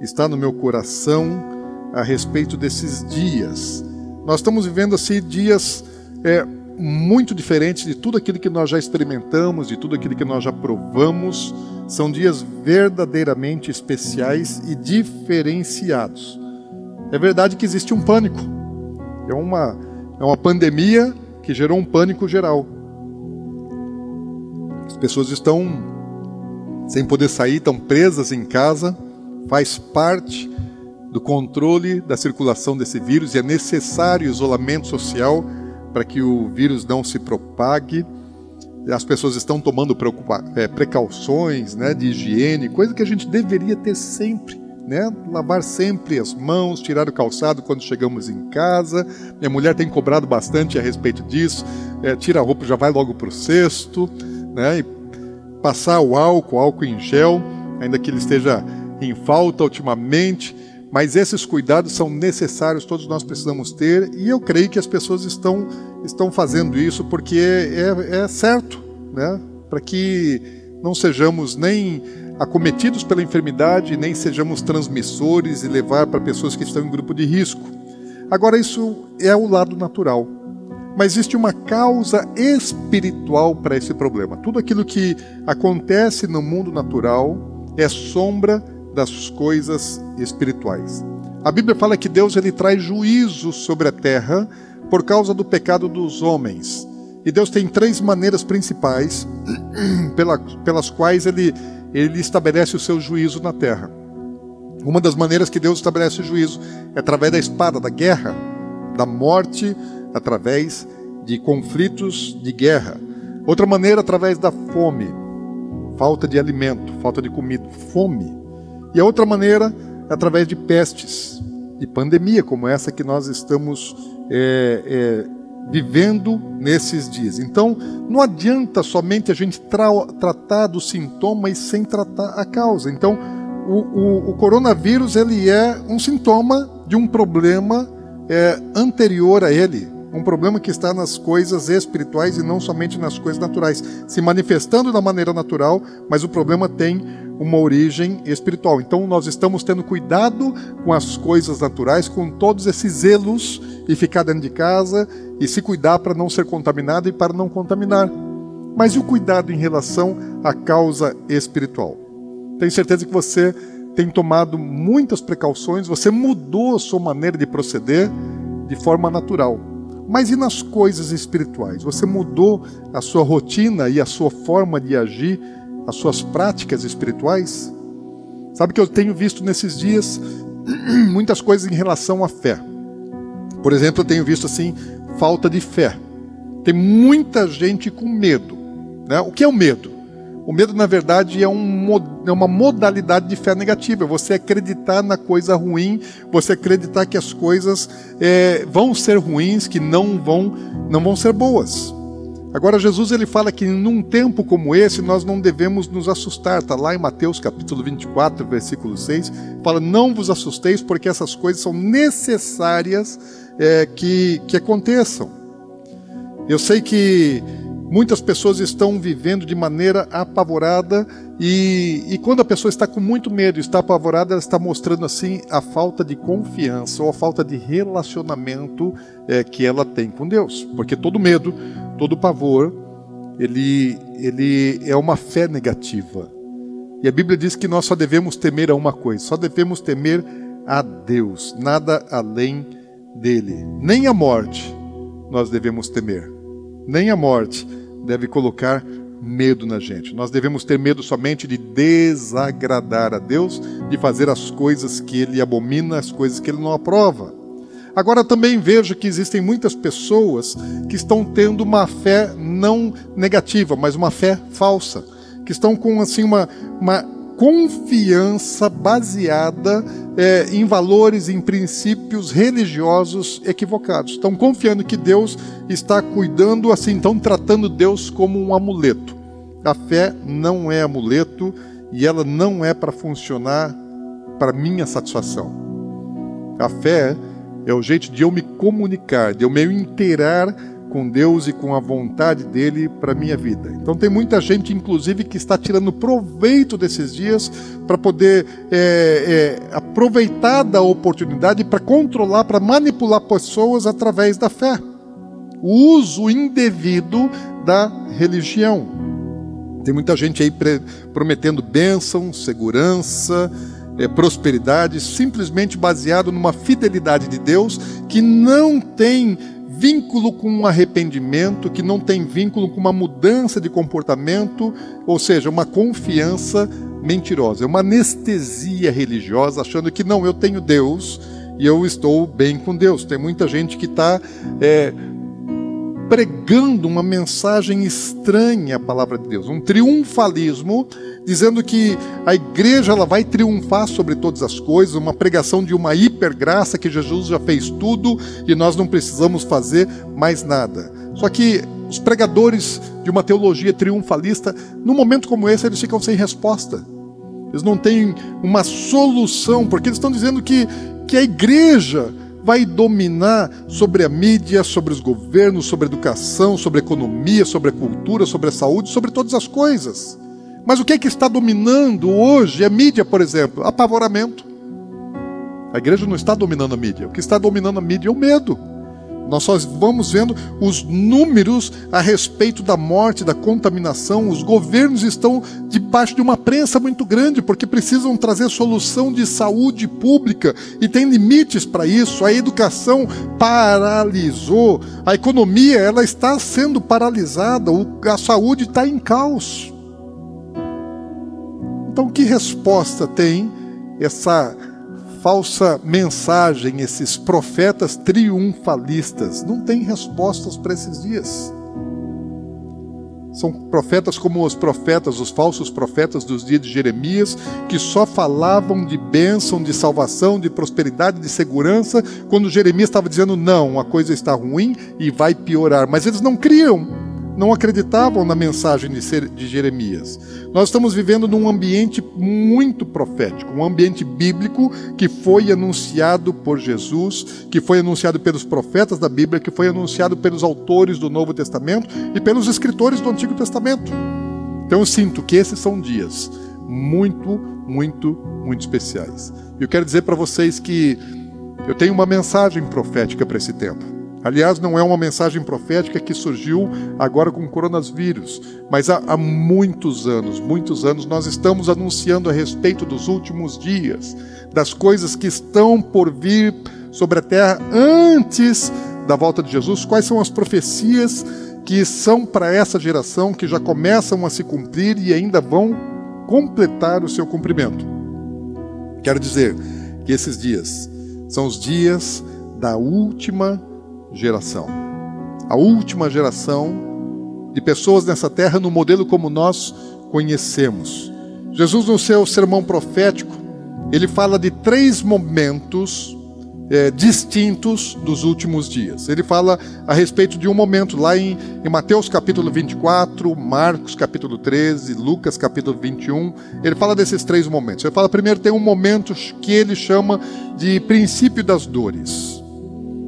está no meu coração a respeito desses dias. Nós estamos vivendo assim dias é, muito diferentes de tudo aquilo que nós já experimentamos, de tudo aquilo que nós já provamos. São dias verdadeiramente especiais e diferenciados. É verdade que existe um pânico. É uma, é uma pandemia que gerou um pânico geral. As pessoas estão sem poder sair, estão presas em casa, faz parte do controle da circulação desse vírus e é necessário isolamento social para que o vírus não se propague. As pessoas estão tomando é, precauções né, de higiene, coisa que a gente deveria ter sempre. Né? Lavar sempre as mãos, tirar o calçado quando chegamos em casa. Minha mulher tem cobrado bastante a respeito disso. É, tira a roupa, já vai logo para o cesto. Né? E passar o álcool, álcool em gel, ainda que ele esteja em falta ultimamente. Mas esses cuidados são necessários, todos nós precisamos ter, e eu creio que as pessoas estão, estão fazendo isso porque é, é certo, né? para que não sejamos nem acometidos pela enfermidade, nem sejamos transmissores e levar para pessoas que estão em grupo de risco. Agora, isso é o lado natural. Mas existe uma causa espiritual para esse problema. Tudo aquilo que acontece no mundo natural é sombra das coisas espirituais. A Bíblia fala que Deus ele traz juízo sobre a terra por causa do pecado dos homens. E Deus tem três maneiras principais pela, pelas quais ele, ele estabelece o seu juízo na terra. Uma das maneiras que Deus estabelece o juízo é através da espada, da guerra, da morte, através de conflitos de guerra. Outra maneira, através da fome, falta de alimento, falta de comida, fome. E a outra maneira é através de pestes, de pandemia como essa que nós estamos é, é, vivendo nesses dias. Então, não adianta somente a gente tra tratar do sintoma e sem tratar a causa. Então, o, o, o coronavírus ele é um sintoma de um problema é, anterior a ele, um problema que está nas coisas espirituais e não somente nas coisas naturais, se manifestando da maneira natural, mas o problema tem uma origem espiritual. Então nós estamos tendo cuidado com as coisas naturais, com todos esses zelos e ficar dentro de casa e se cuidar para não ser contaminado e para não contaminar. Mas e o cuidado em relação à causa espiritual? Tenho certeza que você tem tomado muitas precauções, você mudou a sua maneira de proceder de forma natural. Mas e nas coisas espirituais? Você mudou a sua rotina e a sua forma de agir as suas práticas espirituais? Sabe que eu tenho visto nesses dias muitas coisas em relação à fé. Por exemplo, eu tenho visto assim falta de fé. Tem muita gente com medo. Né? O que é o medo? O medo, na verdade, é, um, é uma modalidade de fé negativa. É você acreditar na coisa ruim, você acreditar que as coisas é, vão ser ruins, que não vão, não vão ser boas. Agora Jesus ele fala que num tempo como esse nós não devemos nos assustar. Está lá em Mateus capítulo 24, versículo 6, fala: Não vos assusteis, porque essas coisas são necessárias é, que, que aconteçam. Eu sei que muitas pessoas estão vivendo de maneira apavorada e, e quando a pessoa está com muito medo, está apavorada, ela está mostrando assim a falta de confiança ou a falta de relacionamento é, que ela tem com Deus, porque todo medo todo pavor, ele, ele é uma fé negativa. E a Bíblia diz que nós só devemos temer a uma coisa, só devemos temer a Deus, nada além dele. Nem a morte nós devemos temer, nem a morte deve colocar medo na gente. Nós devemos ter medo somente de desagradar a Deus, de fazer as coisas que ele abomina, as coisas que ele não aprova. Agora também vejo que existem muitas pessoas que estão tendo uma fé não negativa, mas uma fé falsa, que estão com assim uma, uma confiança baseada é, em valores, em princípios religiosos equivocados. Estão confiando que Deus está cuidando assim, estão tratando Deus como um amuleto. A fé não é amuleto e ela não é para funcionar para minha satisfação. A fé é o jeito de eu me comunicar, de eu me inteirar com Deus e com a vontade dele para minha vida. Então tem muita gente, inclusive, que está tirando proveito desses dias para poder é, é, aproveitar da oportunidade para controlar, para manipular pessoas através da fé. O uso indevido da religião. Tem muita gente aí prometendo bênção, segurança, é, prosperidade, simplesmente baseado numa fidelidade de Deus que não tem vínculo com um arrependimento, que não tem vínculo com uma mudança de comportamento, ou seja, uma confiança mentirosa, é uma anestesia religiosa, achando que não, eu tenho Deus e eu estou bem com Deus. Tem muita gente que está é, pregando uma mensagem estranha à palavra de Deus, um triunfalismo, dizendo que a igreja ela vai triunfar sobre todas as coisas, uma pregação de uma hipergraça que Jesus já fez tudo e nós não precisamos fazer mais nada. Só que os pregadores de uma teologia triunfalista, num momento como esse, eles ficam sem resposta. Eles não têm uma solução, porque eles estão dizendo que, que a igreja vai dominar sobre a mídia, sobre os governos, sobre a educação, sobre a economia, sobre a cultura, sobre a saúde, sobre todas as coisas. Mas o que é que está dominando hoje? A mídia, por exemplo, apavoramento. A igreja não está dominando a mídia. O que está dominando a mídia é o medo. Nós só vamos vendo os números a respeito da morte, da contaminação. Os governos estão debaixo de uma prensa muito grande porque precisam trazer solução de saúde pública e tem limites para isso. A educação paralisou, a economia ela está sendo paralisada, a saúde está em caos. Então, que resposta tem essa falsa mensagem, esses profetas triunfalistas. Não tem respostas para esses dias. São profetas como os profetas, os falsos profetas dos dias de Jeremias, que só falavam de bênção, de salvação, de prosperidade, de segurança, quando Jeremias estava dizendo: não, a coisa está ruim e vai piorar. Mas eles não criam não acreditavam na mensagem de Jeremias. Nós estamos vivendo num ambiente muito profético, um ambiente bíblico que foi anunciado por Jesus, que foi anunciado pelos profetas da Bíblia, que foi anunciado pelos autores do Novo Testamento e pelos escritores do Antigo Testamento. Então eu sinto que esses são dias muito, muito, muito especiais. E eu quero dizer para vocês que eu tenho uma mensagem profética para esse tempo. Aliás, não é uma mensagem profética que surgiu agora com o coronavírus, mas há, há, muitos anos, muitos anos, nós estamos anunciando a respeito dos últimos dias, das coisas que estão por vir sobre a terra antes da volta de Jesus, quais são as profecias que são para essa geração, que já começam a se cumprir e ainda vão completar o seu cumprimento. Quero dizer que esses dias são os dias da última geração. A última geração de pessoas nessa terra no modelo como nós conhecemos. Jesus, no seu sermão profético, ele fala de três momentos é, distintos dos últimos dias. Ele fala a respeito de um momento lá em, em, Mateus capítulo 24, Marcos capítulo 13, Lucas capítulo 21. Ele fala desses três momentos. Ele fala primeiro tem um momento que ele chama de princípio das dores,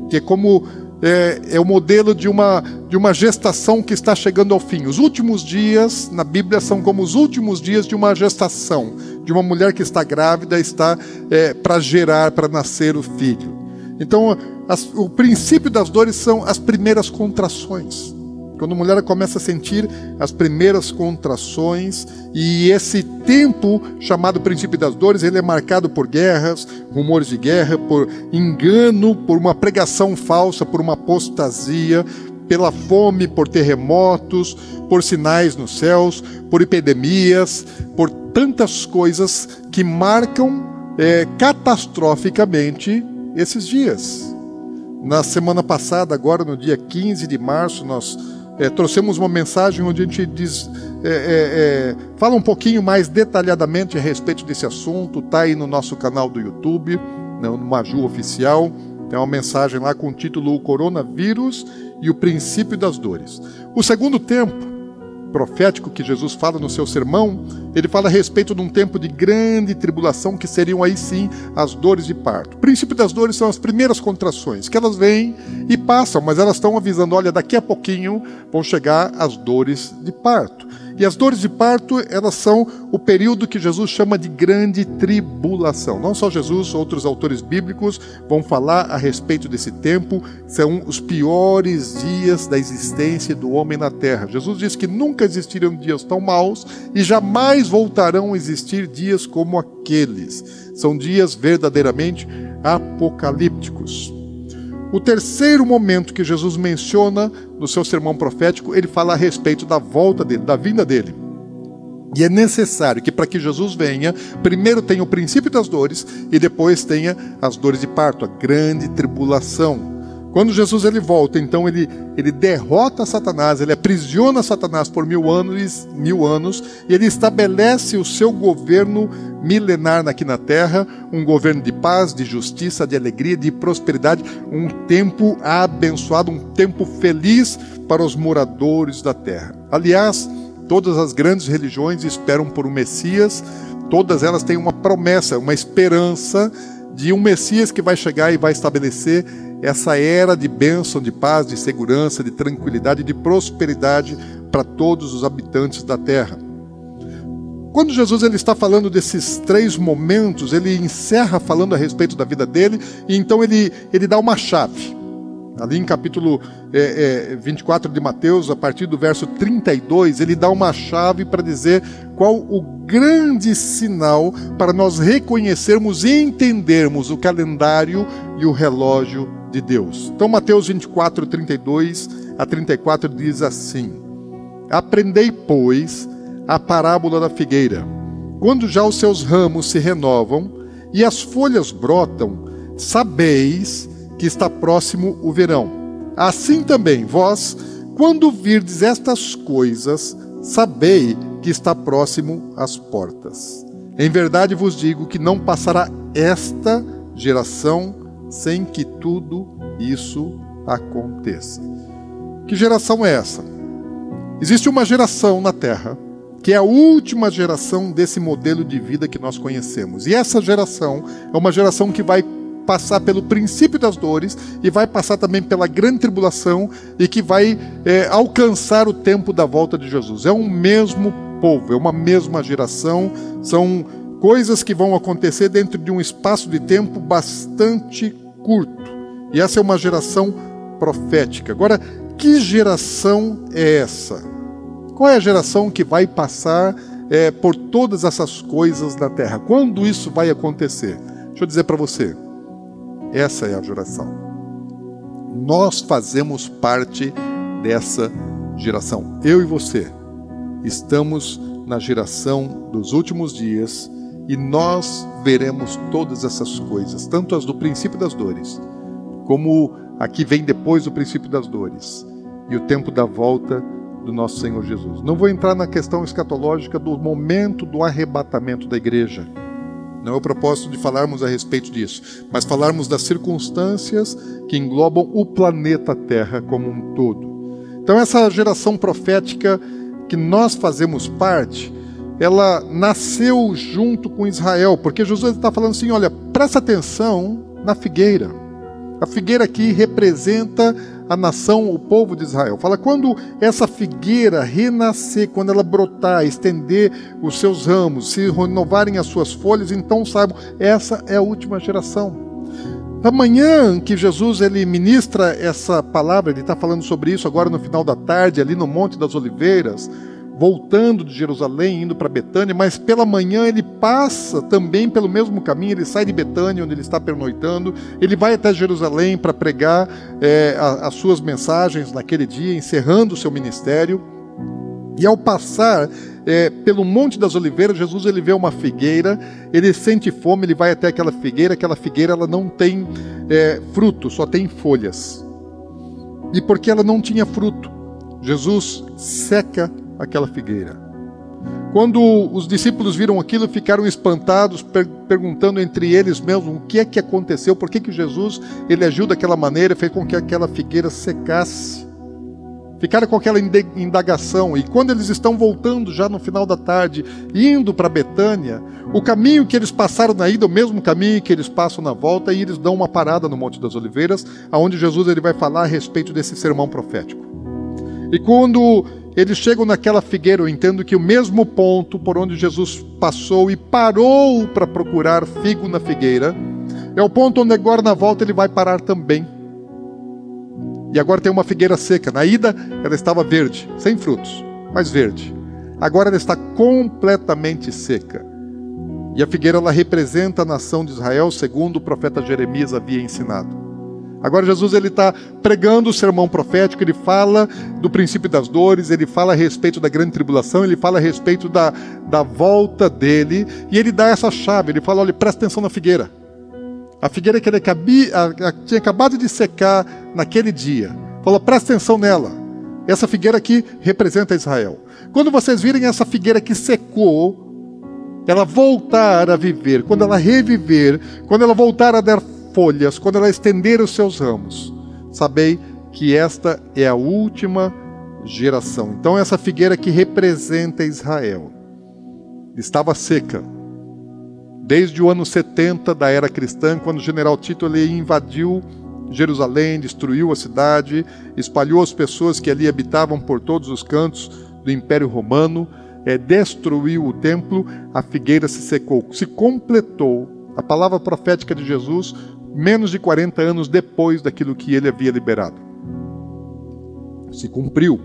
que é como é, é, o modelo de uma, de uma gestação que está chegando ao fim. Os últimos dias na Bíblia são como os últimos dias de uma gestação, de uma mulher que está grávida, está é, para gerar, para nascer o filho. Então, as, o princípio das dores são as primeiras contrações. Quando a mulher começa a sentir as primeiras contrações e esse tempo chamado princípio das dores, ele é marcado por guerras, rumores de guerra, por engano, por uma pregação falsa, por uma apostasia, pela fome, por terremotos, por sinais nos céus, por epidemias, por tantas coisas que marcam é, catastroficamente esses dias. Na semana passada, agora no dia 15 de março, nós é, trouxemos uma mensagem onde a gente diz, é, é, é, fala um pouquinho mais detalhadamente a respeito desse assunto. Está aí no nosso canal do YouTube, né, no Maju Oficial. Tem uma mensagem lá com o título O Coronavírus e o Princípio das Dores. O segundo tempo profético que Jesus fala no seu sermão, ele fala a respeito de um tempo de grande tribulação que seriam aí sim as dores de parto. O princípio das dores são as primeiras contrações, que elas vêm e passam, mas elas estão avisando, olha, daqui a pouquinho vão chegar as dores de parto. E as dores de parto, elas são o período que Jesus chama de grande tribulação. Não só Jesus, outros autores bíblicos vão falar a respeito desse tempo. São os piores dias da existência do homem na terra. Jesus diz que nunca existiram dias tão maus e jamais voltarão a existir dias como aqueles. São dias verdadeiramente apocalípticos. O terceiro momento que Jesus menciona no seu sermão profético, ele fala a respeito da volta dele, da vinda dele. E é necessário que para que Jesus venha, primeiro tenha o princípio das dores e depois tenha as dores de parto, a grande tribulação. Quando Jesus ele volta, então ele, ele derrota Satanás, ele aprisiona Satanás por mil anos, mil anos, e ele estabelece o seu governo milenar aqui na terra, um governo de paz, de justiça, de alegria, de prosperidade, um tempo abençoado, um tempo feliz para os moradores da terra. Aliás, todas as grandes religiões esperam por um Messias, todas elas têm uma promessa, uma esperança de um Messias que vai chegar e vai estabelecer essa era de bênção, de paz, de segurança, de tranquilidade, de prosperidade para todos os habitantes da terra. Quando Jesus ele está falando desses três momentos, ele encerra falando a respeito da vida dele, e então ele, ele dá uma chave. Ali em capítulo é, é, 24 de Mateus, a partir do verso 32, ele dá uma chave para dizer qual o grande sinal para nós reconhecermos e entendermos o calendário e o relógio de Deus. Então, Mateus 24, 32 a 34 diz assim: Aprendei, pois, a parábola da figueira. Quando já os seus ramos se renovam e as folhas brotam, sabeis que está próximo o verão. Assim também, vós, quando virdes estas coisas, sabei que está próximo às portas. Em verdade vos digo que não passará esta geração sem que tudo isso aconteça. Que geração é essa? Existe uma geração na Terra que é a última geração desse modelo de vida que nós conhecemos. E essa geração é uma geração que vai passar pelo princípio das dores e vai passar também pela grande tribulação e que vai é, alcançar o tempo da volta de Jesus. É um mesmo povo, é uma mesma geração, são coisas que vão acontecer dentro de um espaço de tempo bastante curto. E essa é uma geração profética. Agora, que geração é essa? Qual é a geração que vai passar é, por todas essas coisas na terra? Quando isso vai acontecer? Deixa eu dizer para você. Essa é a geração. Nós fazemos parte dessa geração. Eu e você estamos na geração dos últimos dias e nós veremos todas essas coisas, tanto as do princípio das dores, como a que vem depois do princípio das dores, e o tempo da volta do nosso Senhor Jesus. Não vou entrar na questão escatológica do momento do arrebatamento da igreja. Não é o propósito de falarmos a respeito disso, mas falarmos das circunstâncias que englobam o planeta Terra como um todo. Então, essa geração profética que nós fazemos parte, ela nasceu junto com Israel, porque Jesus está falando assim: olha, presta atenção na figueira. A figueira aqui representa a nação, o povo de Israel. Fala, quando essa figueira renascer, quando ela brotar, estender os seus ramos, se renovarem as suas folhas, então saibam, essa é a última geração. Amanhã que Jesus ele ministra essa palavra, ele está falando sobre isso agora no final da tarde, ali no Monte das Oliveiras voltando de Jerusalém, indo para Betânia, mas pela manhã ele passa também pelo mesmo caminho, ele sai de Betânia, onde ele está pernoitando, ele vai até Jerusalém para pregar é, as suas mensagens naquele dia, encerrando o seu ministério. E ao passar é, pelo Monte das Oliveiras, Jesus ele vê uma figueira, ele sente fome, ele vai até aquela figueira, aquela figueira ela não tem é, fruto, só tem folhas. E porque ela não tinha fruto, Jesus seca aquela figueira. Quando os discípulos viram aquilo, ficaram espantados, per perguntando entre eles mesmos o que é que aconteceu, por que, que Jesus ele agiu daquela maneira, fez com que aquela figueira secasse. ficaram com aquela indagação. E quando eles estão voltando já no final da tarde, indo para Betânia, o caminho que eles passaram na ida, o mesmo caminho que eles passam na volta, e eles dão uma parada no Monte das Oliveiras, aonde Jesus ele vai falar a respeito desse sermão profético. E quando eles chegam naquela figueira, eu entendo que o mesmo ponto por onde Jesus passou e parou para procurar figo na figueira, é o ponto onde agora na volta ele vai parar também. E agora tem uma figueira seca. Na ida ela estava verde, sem frutos, mas verde. Agora ela está completamente seca. E a figueira ela representa a nação de Israel, segundo o profeta Jeremias havia ensinado. Agora Jesus ele está pregando o sermão profético, ele fala do princípio das dores, ele fala a respeito da grande tribulação, ele fala a respeito da, da volta dele, e ele dá essa chave, ele fala, olha, presta atenção na figueira. A figueira que ele acabi, a, a, tinha acabado de secar naquele dia. Falou, presta atenção nela. Essa figueira aqui representa Israel. Quando vocês virem essa figueira que secou, ela voltar a viver, quando ela reviver, quando ela voltar a dar folhas, quando ela estender os seus ramos, sabei que esta é a última geração. Então, essa figueira que representa Israel estava seca, desde o ano 70 da era cristã, quando o general Tito invadiu Jerusalém, destruiu a cidade, espalhou as pessoas que ali habitavam por todos os cantos do Império Romano, é, destruiu o templo, a figueira se secou. Se completou a palavra profética de Jesus menos de 40 anos depois daquilo que ele havia liberado. Se cumpriu.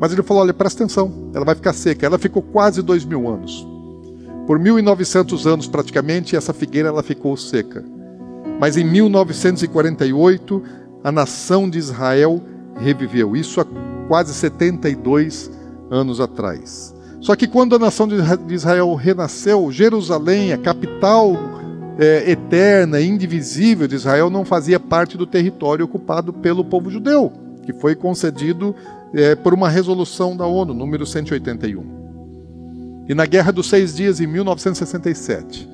Mas ele falou: olha, presta atenção, ela vai ficar seca. Ela ficou quase dois mil anos. Por 1.900 anos, praticamente, essa figueira ela ficou seca. Mas em 1948, a nação de Israel reviveu. Isso há quase 72 anos atrás. Só que quando a nação de Israel renasceu, Jerusalém, a capital é, eterna, indivisível de Israel, não fazia parte do território ocupado pelo povo judeu, que foi concedido é, por uma resolução da ONU, número 181. E na Guerra dos Seis Dias, em 1967,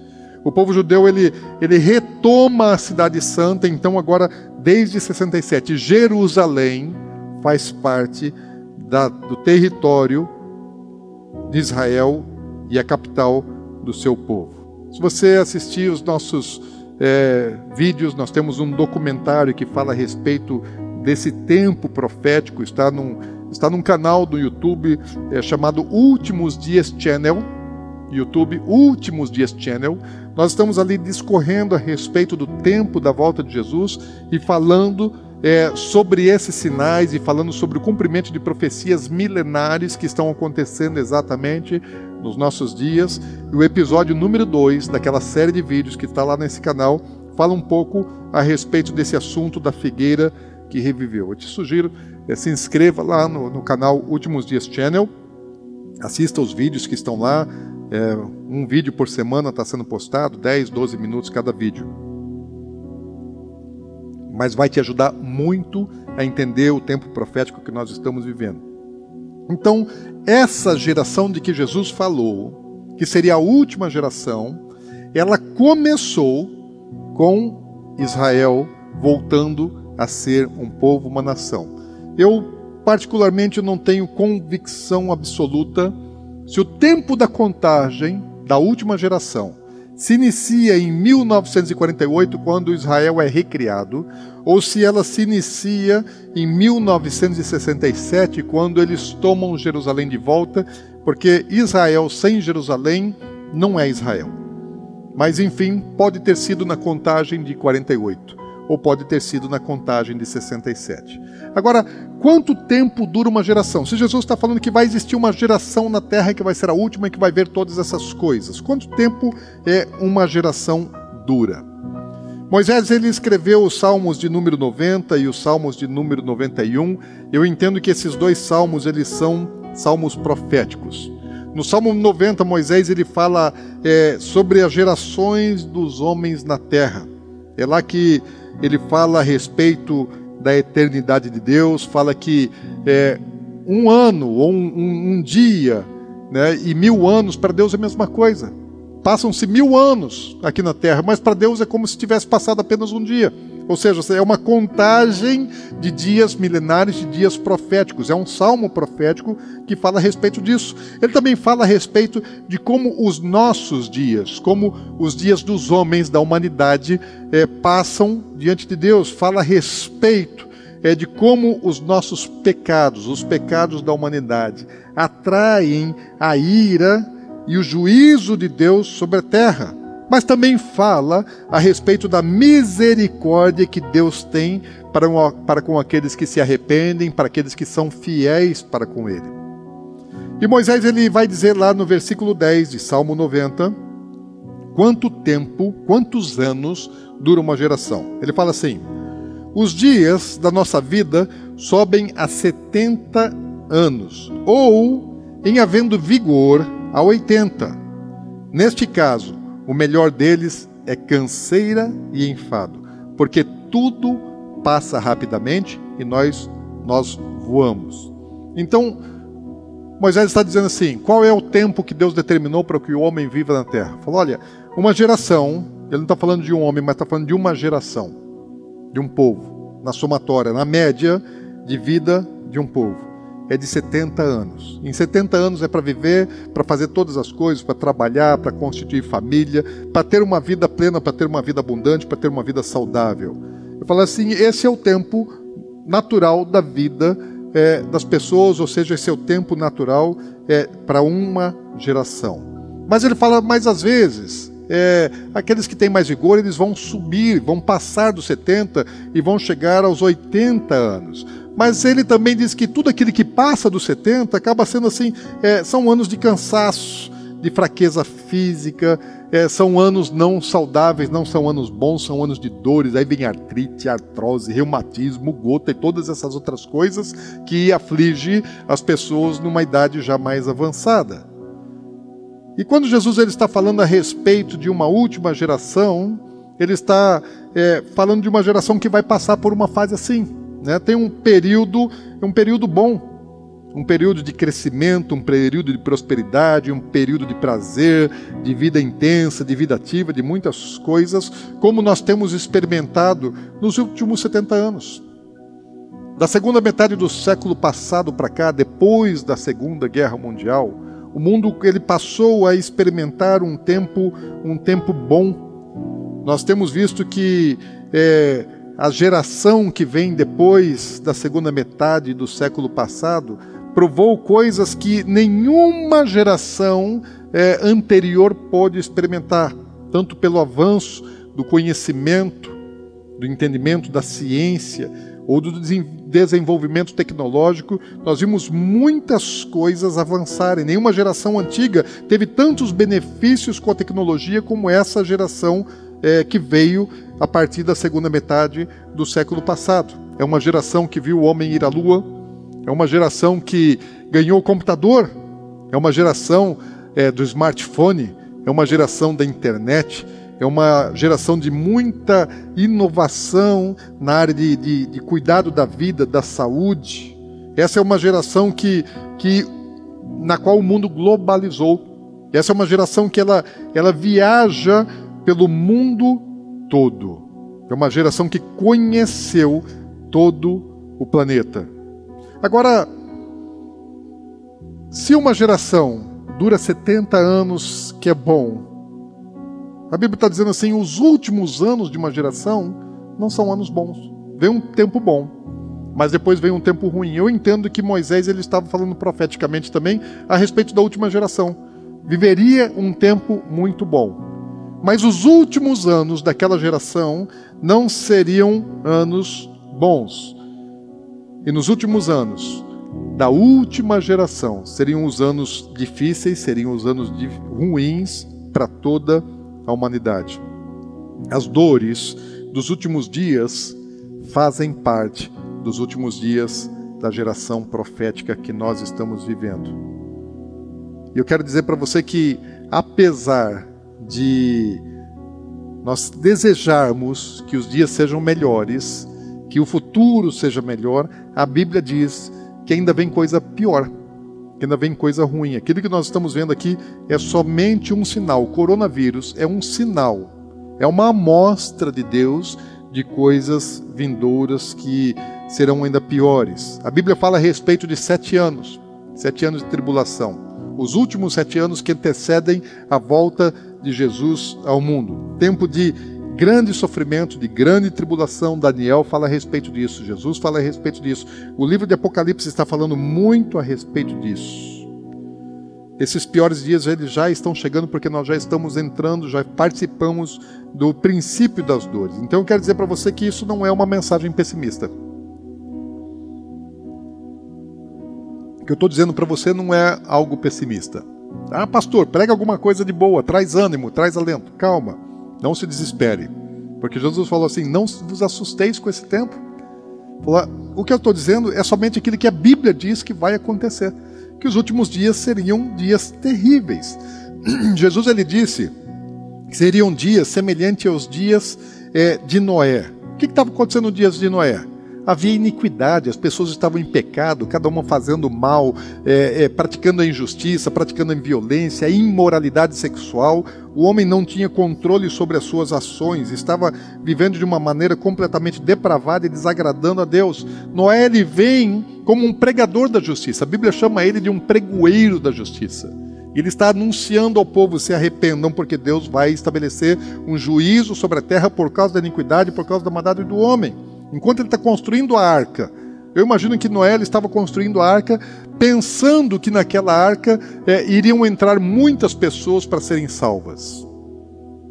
o povo judeu ele, ele retoma a Cidade Santa, então agora, desde 67, Jerusalém faz parte da, do território de Israel e a capital do seu povo. Se você assistir os nossos é, vídeos, nós temos um documentário que fala a respeito desse tempo profético, está num, está num canal do YouTube é, chamado Últimos Dias Channel, YouTube Últimos Dias Channel. Nós estamos ali discorrendo a respeito do tempo da volta de Jesus e falando é, sobre esses sinais e falando sobre o cumprimento de profecias milenares que estão acontecendo exatamente nos nossos dias. E o episódio número 2 daquela série de vídeos que está lá nesse canal fala um pouco a respeito desse assunto da figueira que reviveu. Eu te sugiro é, se inscreva lá no, no, canal Últimos Dias Channel, assista os vídeos que estão lá. É, um vídeo por semana está sendo postado, 10, 12 minutos cada vídeo. Mas vai te ajudar muito a entender o tempo profético que nós estamos vivendo. Então, essa geração de que Jesus falou, que seria a última geração, ela começou com Israel voltando a ser um povo, uma nação. Eu, particularmente, não tenho convicção absoluta se o tempo da contagem da última geração se inicia em 1948, quando Israel é recriado, ou se ela se inicia em 1967, quando eles tomam Jerusalém de volta, porque Israel sem Jerusalém não é Israel. Mas enfim, pode ter sido na contagem de 48 ou pode ter sido na contagem de 67. Agora, quanto tempo dura uma geração? Se Jesus está falando que vai existir uma geração na Terra que vai ser a última e que vai ver todas essas coisas, quanto tempo é uma geração dura? Moisés ele escreveu os Salmos de número 90 e os Salmos de número 91. Eu entendo que esses dois salmos eles são salmos proféticos. No Salmo 90, Moisés ele fala é, sobre as gerações dos homens na terra. É lá que ele fala a respeito da eternidade de Deus, fala que é, um ano ou um, um, um dia né, e mil anos para Deus é a mesma coisa. Passam-se mil anos aqui na terra, mas para Deus é como se tivesse passado apenas um dia. Ou seja, é uma contagem de dias milenares, de dias proféticos. É um salmo profético que fala a respeito disso. Ele também fala a respeito de como os nossos dias, como os dias dos homens da humanidade é, passam diante de Deus. Fala a respeito é, de como os nossos pecados, os pecados da humanidade, atraem a ira e o juízo de Deus sobre a terra mas também fala a respeito da misericórdia que Deus tem para, para com aqueles que se arrependem, para aqueles que são fiéis para com Ele. E Moisés ele vai dizer lá no versículo 10 de Salmo 90, quanto tempo, quantos anos dura uma geração. Ele fala assim: os dias da nossa vida sobem a 70 anos, ou, em havendo vigor, a 80. Neste caso, o melhor deles é canseira e enfado, porque tudo passa rapidamente e nós nós voamos. Então, Moisés está dizendo assim: qual é o tempo que Deus determinou para que o homem viva na terra? Falou: olha, uma geração, ele não está falando de um homem, mas está falando de uma geração, de um povo, na somatória, na média de vida de um povo é de 70 anos. Em 70 anos é para viver, para fazer todas as coisas, para trabalhar, para constituir família, para ter uma vida plena, para ter uma vida abundante, para ter uma vida saudável. Eu falo assim: esse é o tempo natural da vida é, das pessoas, ou seja, esse é o tempo natural é, para uma geração. Mas ele fala mais às vezes. É, aqueles que têm mais vigor, eles vão subir, vão passar dos 70 e vão chegar aos 80 anos. Mas ele também diz que tudo aquilo que passa dos 70 acaba sendo assim, é, são anos de cansaço, de fraqueza física, é, são anos não saudáveis, não são anos bons, são anos de dores. Aí vem artrite, artrose, reumatismo, gota e todas essas outras coisas que aflige as pessoas numa idade já mais avançada. E quando Jesus ele está falando a respeito de uma última geração, ele está é, falando de uma geração que vai passar por uma fase assim. Né? Tem um período, um período bom, um período de crescimento, um período de prosperidade, um período de prazer, de vida intensa, de vida ativa, de muitas coisas, como nós temos experimentado nos últimos 70 anos. Da segunda metade do século passado para cá, depois da Segunda Guerra Mundial, o mundo ele passou a experimentar um tempo, um tempo bom. Nós temos visto que é, a geração que vem depois da segunda metade do século passado provou coisas que nenhuma geração é, anterior pôde experimentar, tanto pelo avanço do conhecimento, do entendimento da ciência ou do desenvolvimento tecnológico, nós vimos muitas coisas avançarem. Nenhuma geração antiga teve tantos benefícios com a tecnologia como essa geração é, que veio a partir da segunda metade do século passado. É uma geração que viu o homem ir à lua, é uma geração que ganhou o computador, é uma geração é, do smartphone, é uma geração da internet, é uma geração de muita inovação na área de, de, de cuidado da vida, da saúde. Essa é uma geração que, que na qual o mundo globalizou. Essa é uma geração que ela, ela viaja pelo mundo todo. É uma geração que conheceu todo o planeta. Agora, se uma geração dura 70 anos, que é bom, a Bíblia está dizendo assim: os últimos anos de uma geração não são anos bons. Vem um tempo bom, mas depois vem um tempo ruim. Eu entendo que Moisés ele estava falando profeticamente também a respeito da última geração. Viveria um tempo muito bom. Mas os últimos anos daquela geração não seriam anos bons. E nos últimos anos da última geração seriam os anos difíceis, seriam os anos ruins para toda a humanidade. As dores dos últimos dias fazem parte dos últimos dias da geração profética que nós estamos vivendo. E eu quero dizer para você que, apesar de nós desejarmos que os dias sejam melhores, que o futuro seja melhor, a Bíblia diz que ainda vem coisa pior, que ainda vem coisa ruim. Aquilo que nós estamos vendo aqui é somente um sinal. O coronavírus é um sinal, é uma amostra de Deus de coisas vindouras que serão ainda piores. A Bíblia fala a respeito de sete anos, sete anos de tribulação, os últimos sete anos que antecedem a volta de Jesus ao mundo. Tempo de grande sofrimento, de grande tribulação. Daniel fala a respeito disso, Jesus fala a respeito disso. O livro de Apocalipse está falando muito a respeito disso. Esses piores dias eles já estão chegando porque nós já estamos entrando, já participamos do princípio das dores. Então eu quero dizer para você que isso não é uma mensagem pessimista. O que eu estou dizendo para você não é algo pessimista. Ah, pastor, prega alguma coisa de boa, traz ânimo, traz alento. Calma, não se desespere. Porque Jesus falou assim: não vos assusteis com esse tempo. O que eu estou dizendo é somente aquilo que a Bíblia diz que vai acontecer que os últimos dias seriam dias terríveis. Jesus ele disse que seriam dias semelhantes aos dias é, de Noé. O que estava acontecendo nos dias de Noé? Havia iniquidade, as pessoas estavam em pecado, cada uma fazendo mal, é, é, praticando a injustiça, praticando a violência, a imoralidade sexual. O homem não tinha controle sobre as suas ações, estava vivendo de uma maneira completamente depravada e desagradando a Deus. Noé ele vem como um pregador da justiça. A Bíblia chama ele de um pregoeiro da justiça. Ele está anunciando ao povo se arrependam, porque Deus vai estabelecer um juízo sobre a terra por causa da iniquidade, por causa da maldade do homem. Enquanto ele está construindo a arca, eu imagino que Noé estava construindo a arca pensando que naquela arca é, iriam entrar muitas pessoas para serem salvas.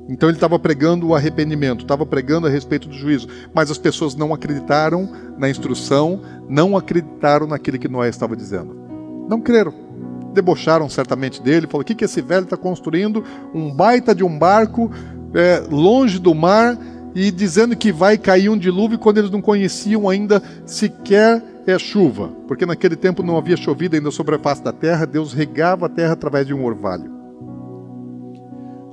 Então ele estava pregando o arrependimento, estava pregando a respeito do juízo, mas as pessoas não acreditaram na instrução, não acreditaram naquilo que Noé estava dizendo. Não creram. Debocharam certamente dele, falou: o que, que esse velho está construindo? Um baita de um barco é, longe do mar e dizendo que vai cair um dilúvio quando eles não conheciam ainda sequer é chuva, porque naquele tempo não havia chovido ainda sobre a face da terra, Deus regava a terra através de um orvalho.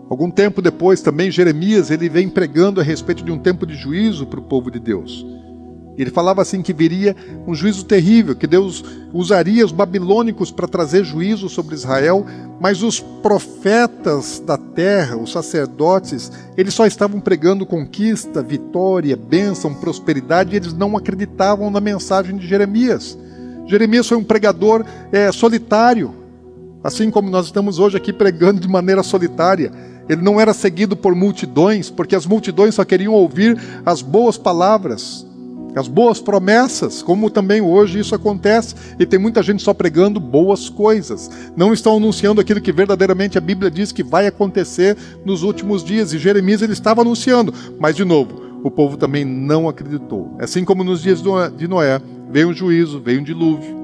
Algum tempo depois também Jeremias ele vem pregando a respeito de um tempo de juízo para o povo de Deus. Ele falava assim que viria um juízo terrível, que Deus usaria os babilônicos para trazer juízo sobre Israel, mas os profetas da terra, os sacerdotes, eles só estavam pregando conquista, vitória, bênção, prosperidade, e eles não acreditavam na mensagem de Jeremias. Jeremias foi um pregador é, solitário, assim como nós estamos hoje aqui pregando de maneira solitária. Ele não era seguido por multidões, porque as multidões só queriam ouvir as boas palavras as boas promessas, como também hoje isso acontece, e tem muita gente só pregando boas coisas. Não estão anunciando aquilo que verdadeiramente a Bíblia diz que vai acontecer nos últimos dias. E Jeremias ele estava anunciando, mas de novo, o povo também não acreditou. Assim como nos dias de Noé, veio um juízo, veio um dilúvio,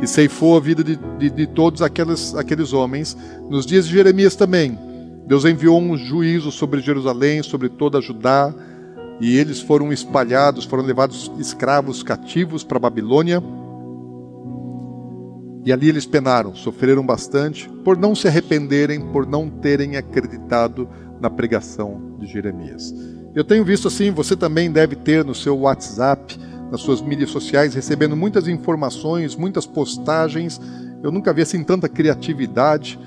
e ceifou a vida de, de, de todos aqueles, aqueles homens. Nos dias de Jeremias também, Deus enviou um juízo sobre Jerusalém, sobre toda a Judá, e eles foram espalhados, foram levados escravos cativos para Babilônia. E ali eles penaram, sofreram bastante por não se arrependerem, por não terem acreditado na pregação de Jeremias. Eu tenho visto assim, você também deve ter no seu WhatsApp, nas suas mídias sociais, recebendo muitas informações, muitas postagens. Eu nunca vi assim tanta criatividade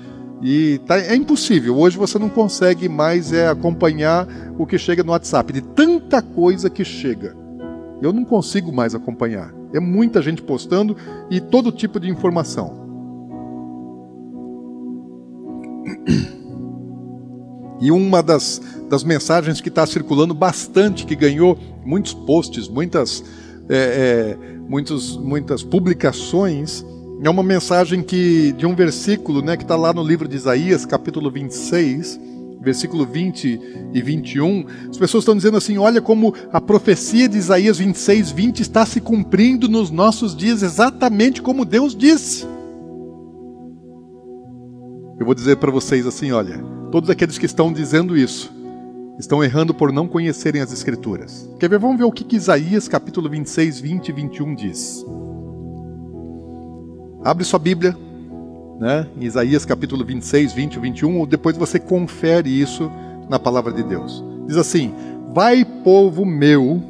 e tá, é impossível. Hoje você não consegue mais é, acompanhar o que chega no WhatsApp, de tanta coisa que chega. Eu não consigo mais acompanhar. É muita gente postando e todo tipo de informação. E uma das, das mensagens que está circulando bastante, que ganhou muitos posts, muitas, é, é, muitos, muitas publicações, é uma mensagem que de um versículo, né, que está lá no livro de Isaías, capítulo 26, versículo 20 e 21. As pessoas estão dizendo assim: olha como a profecia de Isaías 26, 20 está se cumprindo nos nossos dias, exatamente como Deus disse. Eu vou dizer para vocês assim: olha, todos aqueles que estão dizendo isso estão errando por não conhecerem as Escrituras. Quer ver? Vamos ver o que, que Isaías capítulo 26, 20 e 21 diz. Abre sua Bíblia, né, em Isaías capítulo 26, 20 e 21, ou depois você confere isso na palavra de Deus. Diz assim: Vai, povo meu,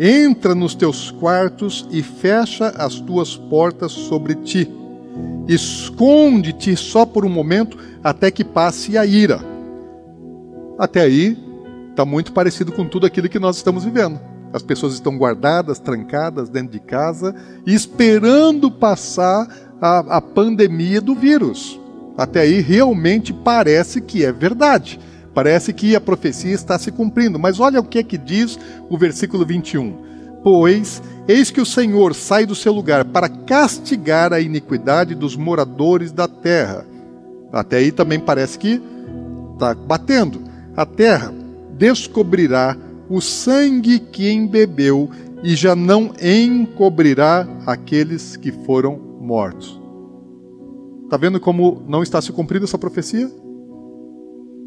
entra nos teus quartos e fecha as tuas portas sobre ti. Esconde-te só por um momento até que passe a ira. Até aí, está muito parecido com tudo aquilo que nós estamos vivendo. As pessoas estão guardadas, trancadas dentro de casa, esperando passar a, a pandemia do vírus. Até aí realmente parece que é verdade. Parece que a profecia está se cumprindo. Mas olha o que é que diz o versículo 21. Pois, eis que o Senhor sai do seu lugar para castigar a iniquidade dos moradores da terra. Até aí também parece que está batendo. A terra descobrirá o sangue que embebeu e já não encobrirá aqueles que foram mortos. Está vendo como não está se cumprindo essa profecia?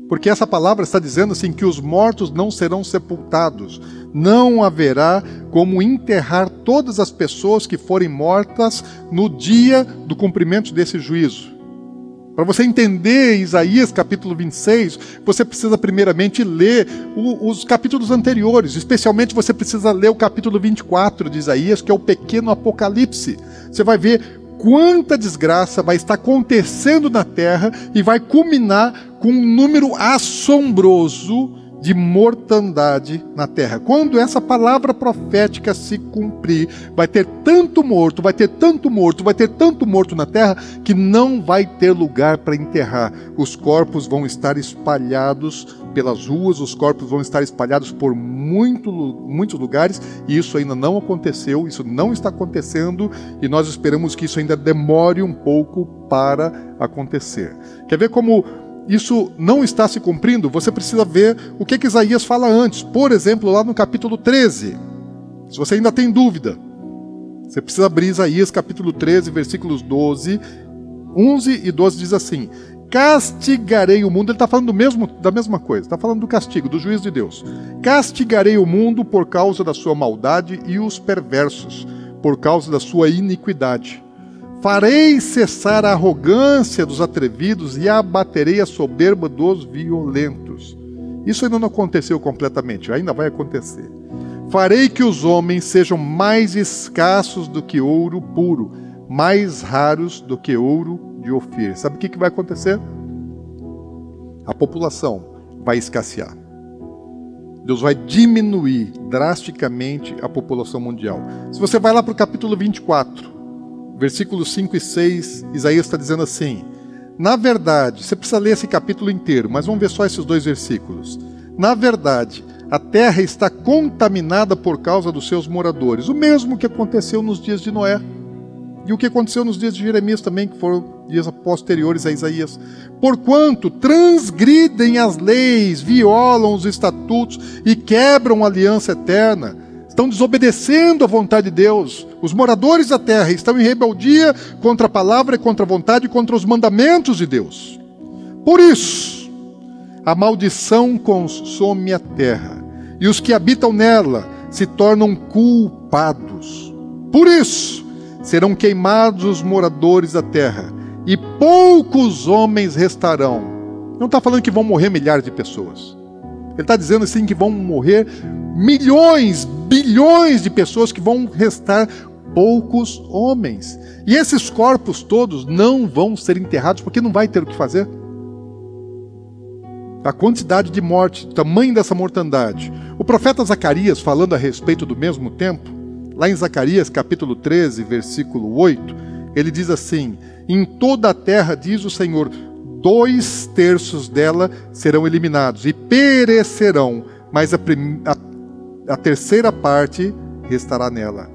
Porque essa palavra está dizendo assim que os mortos não serão sepultados. Não haverá como enterrar todas as pessoas que forem mortas no dia do cumprimento desse juízo. Para você entender Isaías capítulo 26, você precisa primeiramente ler os capítulos anteriores, especialmente você precisa ler o capítulo 24 de Isaías, que é o pequeno Apocalipse. Você vai ver quanta desgraça vai estar acontecendo na terra e vai culminar com um número assombroso de mortandade na terra. Quando essa palavra profética se cumprir, vai ter tanto morto, vai ter tanto morto, vai ter tanto morto na terra que não vai ter lugar para enterrar. Os corpos vão estar espalhados pelas ruas, os corpos vão estar espalhados por muito, muitos lugares e isso ainda não aconteceu, isso não está acontecendo e nós esperamos que isso ainda demore um pouco para acontecer. Quer ver como isso não está se cumprindo, você precisa ver o que, que Isaías fala antes. Por exemplo, lá no capítulo 13. Se você ainda tem dúvida, você precisa abrir Isaías capítulo 13, versículos 12, 11 e 12 diz assim: Castigarei o mundo. Ele está falando do mesmo, da mesma coisa, está falando do castigo, do juízo de Deus. Castigarei o mundo por causa da sua maldade e os perversos, por causa da sua iniquidade. Farei cessar a arrogância dos atrevidos e abaterei a soberba dos violentos. Isso ainda não aconteceu completamente, ainda vai acontecer. Farei que os homens sejam mais escassos do que ouro puro, mais raros do que ouro de Ofir. Sabe o que vai acontecer? A população vai escassear. Deus vai diminuir drasticamente a população mundial. Se você vai lá para o capítulo 24, versículos 5 e 6, Isaías está dizendo assim: Na verdade, você precisa ler esse capítulo inteiro, mas vamos ver só esses dois versículos. Na verdade, a terra está contaminada por causa dos seus moradores, o mesmo que aconteceu nos dias de Noé. E o que aconteceu nos dias de Jeremias também, que foram dias posteriores a Isaías. Porquanto transgridem as leis, violam os estatutos e quebram a aliança eterna estão desobedecendo a vontade de Deus. Os moradores da terra estão em rebeldia contra a palavra contra a vontade e contra os mandamentos de Deus. Por isso, a maldição consome a terra, e os que habitam nela se tornam culpados. Por isso, serão queimados os moradores da terra, e poucos homens restarão. Não está falando que vão morrer milhares de pessoas. Ele está dizendo assim que vão morrer milhões, bilhões de pessoas que vão restar poucos homens. E esses corpos todos não vão ser enterrados porque não vai ter o que fazer. A quantidade de morte, o tamanho dessa mortandade. O profeta Zacarias, falando a respeito do mesmo tempo, lá em Zacarias capítulo 13, versículo 8, ele diz assim: Em toda a terra, diz o Senhor, dois terços dela serão eliminados e perecerão, mas a, a, a terceira parte restará nela.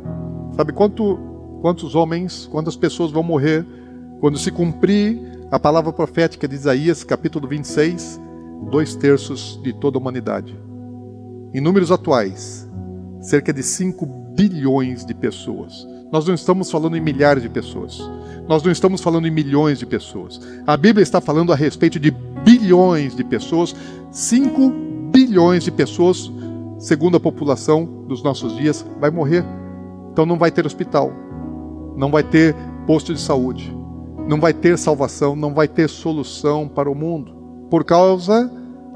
Sabe quanto, quantos homens, quantas pessoas vão morrer quando se cumprir a palavra profética de Isaías, capítulo 26? Dois terços de toda a humanidade. Em números atuais, cerca de 5 bilhões de pessoas. Nós não estamos falando em milhares de pessoas. Nós não estamos falando em milhões de pessoas. A Bíblia está falando a respeito de bilhões de pessoas, 5 bilhões de pessoas, segundo a população dos nossos dias, vai morrer. Então não vai ter hospital, não vai ter posto de saúde, não vai ter salvação, não vai ter solução para o mundo, por causa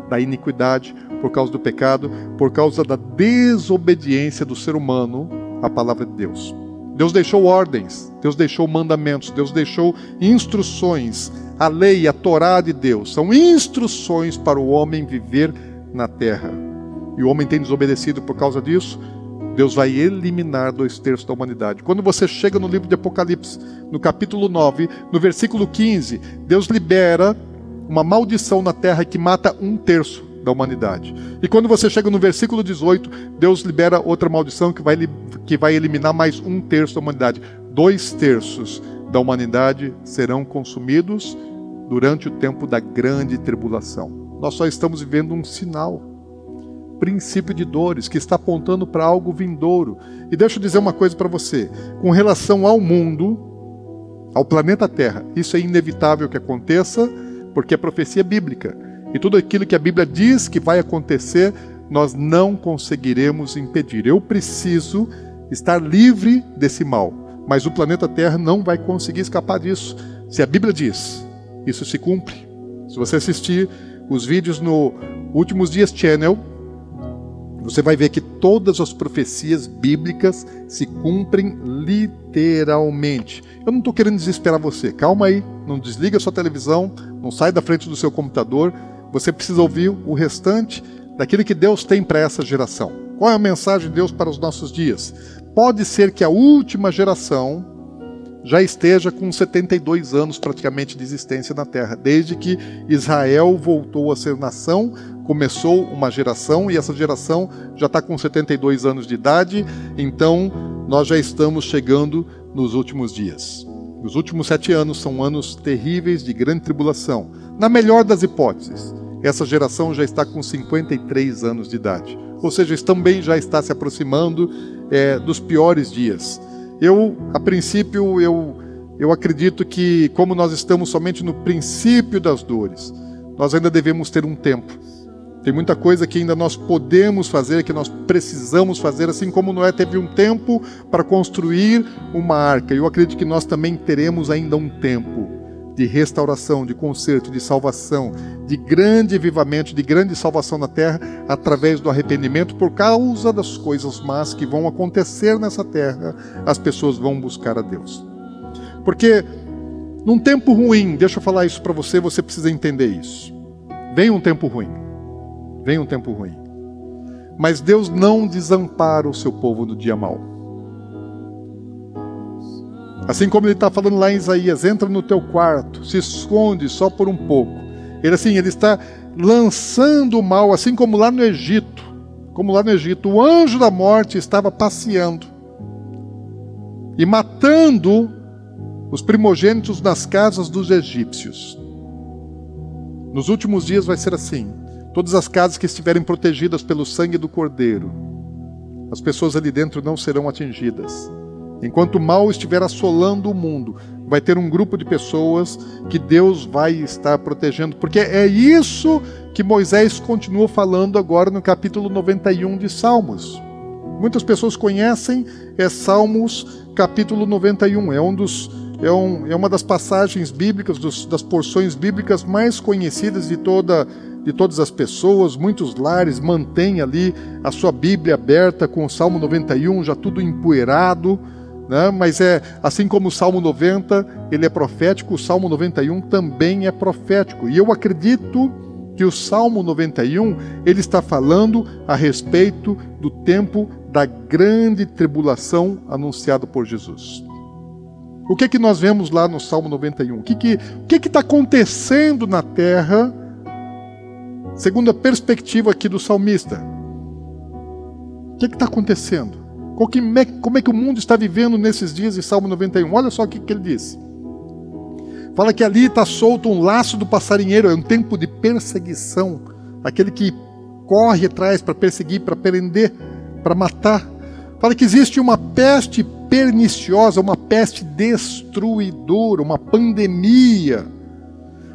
da iniquidade, por causa do pecado, por causa da desobediência do ser humano à palavra de Deus. Deus deixou ordens, Deus deixou mandamentos, Deus deixou instruções. A lei, a Torá de Deus, são instruções para o homem viver na terra. e o homem tem desobedecido por causa disso, Deus vai eliminar dois terços da humanidade. Quando você chega no livro de Apocalipse, no capítulo 9, no versículo 15, Deus libera uma maldição na terra que mata um terço da humanidade. E quando você chega no versículo 18, Deus libera outra maldição que vai, que vai eliminar mais um terço da humanidade. Dois terços da humanidade serão consumidos durante o tempo da grande tribulação. Nós só estamos vivendo um sinal princípio de dores, que está apontando para algo vindouro. E deixa eu dizer uma coisa para você: com relação ao mundo, ao planeta Terra, isso é inevitável que aconteça, porque é profecia bíblica. E tudo aquilo que a Bíblia diz que vai acontecer, nós não conseguiremos impedir. Eu preciso estar livre desse mal, mas o planeta Terra não vai conseguir escapar disso. Se a Bíblia diz, isso se cumpre. Se você assistir os vídeos no Últimos Dias Channel, você vai ver que todas as profecias bíblicas se cumprem literalmente. Eu não estou querendo desesperar você, calma aí, não desliga sua televisão, não sai da frente do seu computador. Você precisa ouvir o restante daquilo que Deus tem para essa geração. Qual é a mensagem de Deus para os nossos dias? Pode ser que a última geração já esteja com 72 anos praticamente de existência na Terra, desde que Israel voltou a ser nação, começou uma geração e essa geração já está com 72 anos de idade, então nós já estamos chegando nos últimos dias. Os últimos sete anos são anos terríveis de grande tribulação. Na melhor das hipóteses, essa geração já está com 53 anos de idade, ou seja, também já está se aproximando é, dos piores dias. Eu, a princípio, eu, eu acredito que, como nós estamos somente no princípio das dores, nós ainda devemos ter um tempo. Tem muita coisa que ainda nós podemos fazer, que nós precisamos fazer, assim como Noé teve um tempo para construir uma arca. Eu acredito que nós também teremos ainda um tempo de restauração, de conserto, de salvação, de grande avivamento, de grande salvação na terra, através do arrependimento, por causa das coisas más que vão acontecer nessa terra, as pessoas vão buscar a Deus. Porque num tempo ruim, deixa eu falar isso para você, você precisa entender isso. Vem um tempo ruim. Vem um tempo ruim. Mas Deus não desampara o seu povo no dia mau. Assim como ele está falando lá em Isaías, entra no teu quarto, se esconde só por um pouco. Ele assim, ele está lançando o mal, assim como lá no Egito, como lá no Egito, o anjo da morte estava passeando e matando os primogênitos nas casas dos egípcios. Nos últimos dias vai ser assim. Todas as casas que estiverem protegidas pelo sangue do Cordeiro, as pessoas ali dentro não serão atingidas. Enquanto o mal estiver assolando o mundo, vai ter um grupo de pessoas que Deus vai estar protegendo, porque é isso que Moisés continua falando agora no capítulo 91 de Salmos. Muitas pessoas conhecem é Salmos capítulo 91, é um dos é, um, é uma das passagens bíblicas, dos, das porções bíblicas mais conhecidas de toda de todas as pessoas, muitos lares mantêm ali a sua Bíblia aberta com o Salmo 91 já tudo empoeirado, né? mas é assim como o Salmo 90 ele é profético, o Salmo 91 também é profético. E eu acredito que o Salmo 91 ele está falando a respeito do tempo da grande tribulação anunciado por Jesus. O que é que nós vemos lá no Salmo 91? O que que o que está acontecendo na terra, segundo a perspectiva aqui do salmista? O que está acontecendo? Como é que o mundo está vivendo nesses dias em Salmo 91? Olha só o que, que ele diz. Fala que ali está solto um laço do passarinheiro, é um tempo de perseguição. Aquele que corre atrás para perseguir, para prender, para matar. Fala que existe uma peste perniciosa, uma peste destruidora, uma pandemia.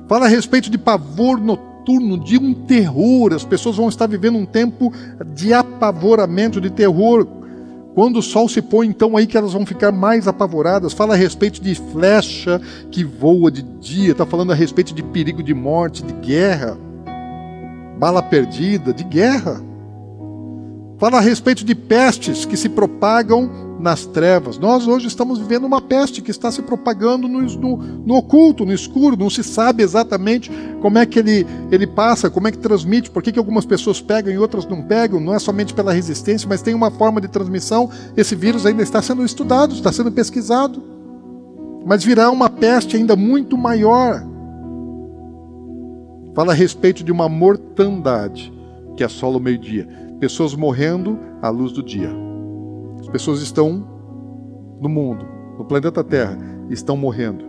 Fala a respeito de pavor noturno, de um terror. As pessoas vão estar vivendo um tempo de apavoramento, de terror. Quando o sol se põe, então aí que elas vão ficar mais apavoradas. Fala a respeito de flecha que voa de dia, está falando a respeito de perigo de morte, de guerra, bala perdida, de guerra. Fala a respeito de pestes que se propagam nas trevas. Nós hoje estamos vivendo uma peste que está se propagando no, no, no, oculto, no escuro. Não se sabe exatamente como é que ele, ele passa, como é que transmite, por que, que algumas pessoas pegam e outras não pegam. Não é somente pela resistência, mas tem uma forma de transmissão. Esse vírus ainda está sendo estudado, está sendo pesquisado. Mas virá uma peste ainda muito maior. Fala a respeito de uma mortandade que assola o meio-dia pessoas morrendo à luz do dia. As pessoas estão no mundo, no planeta Terra, estão morrendo.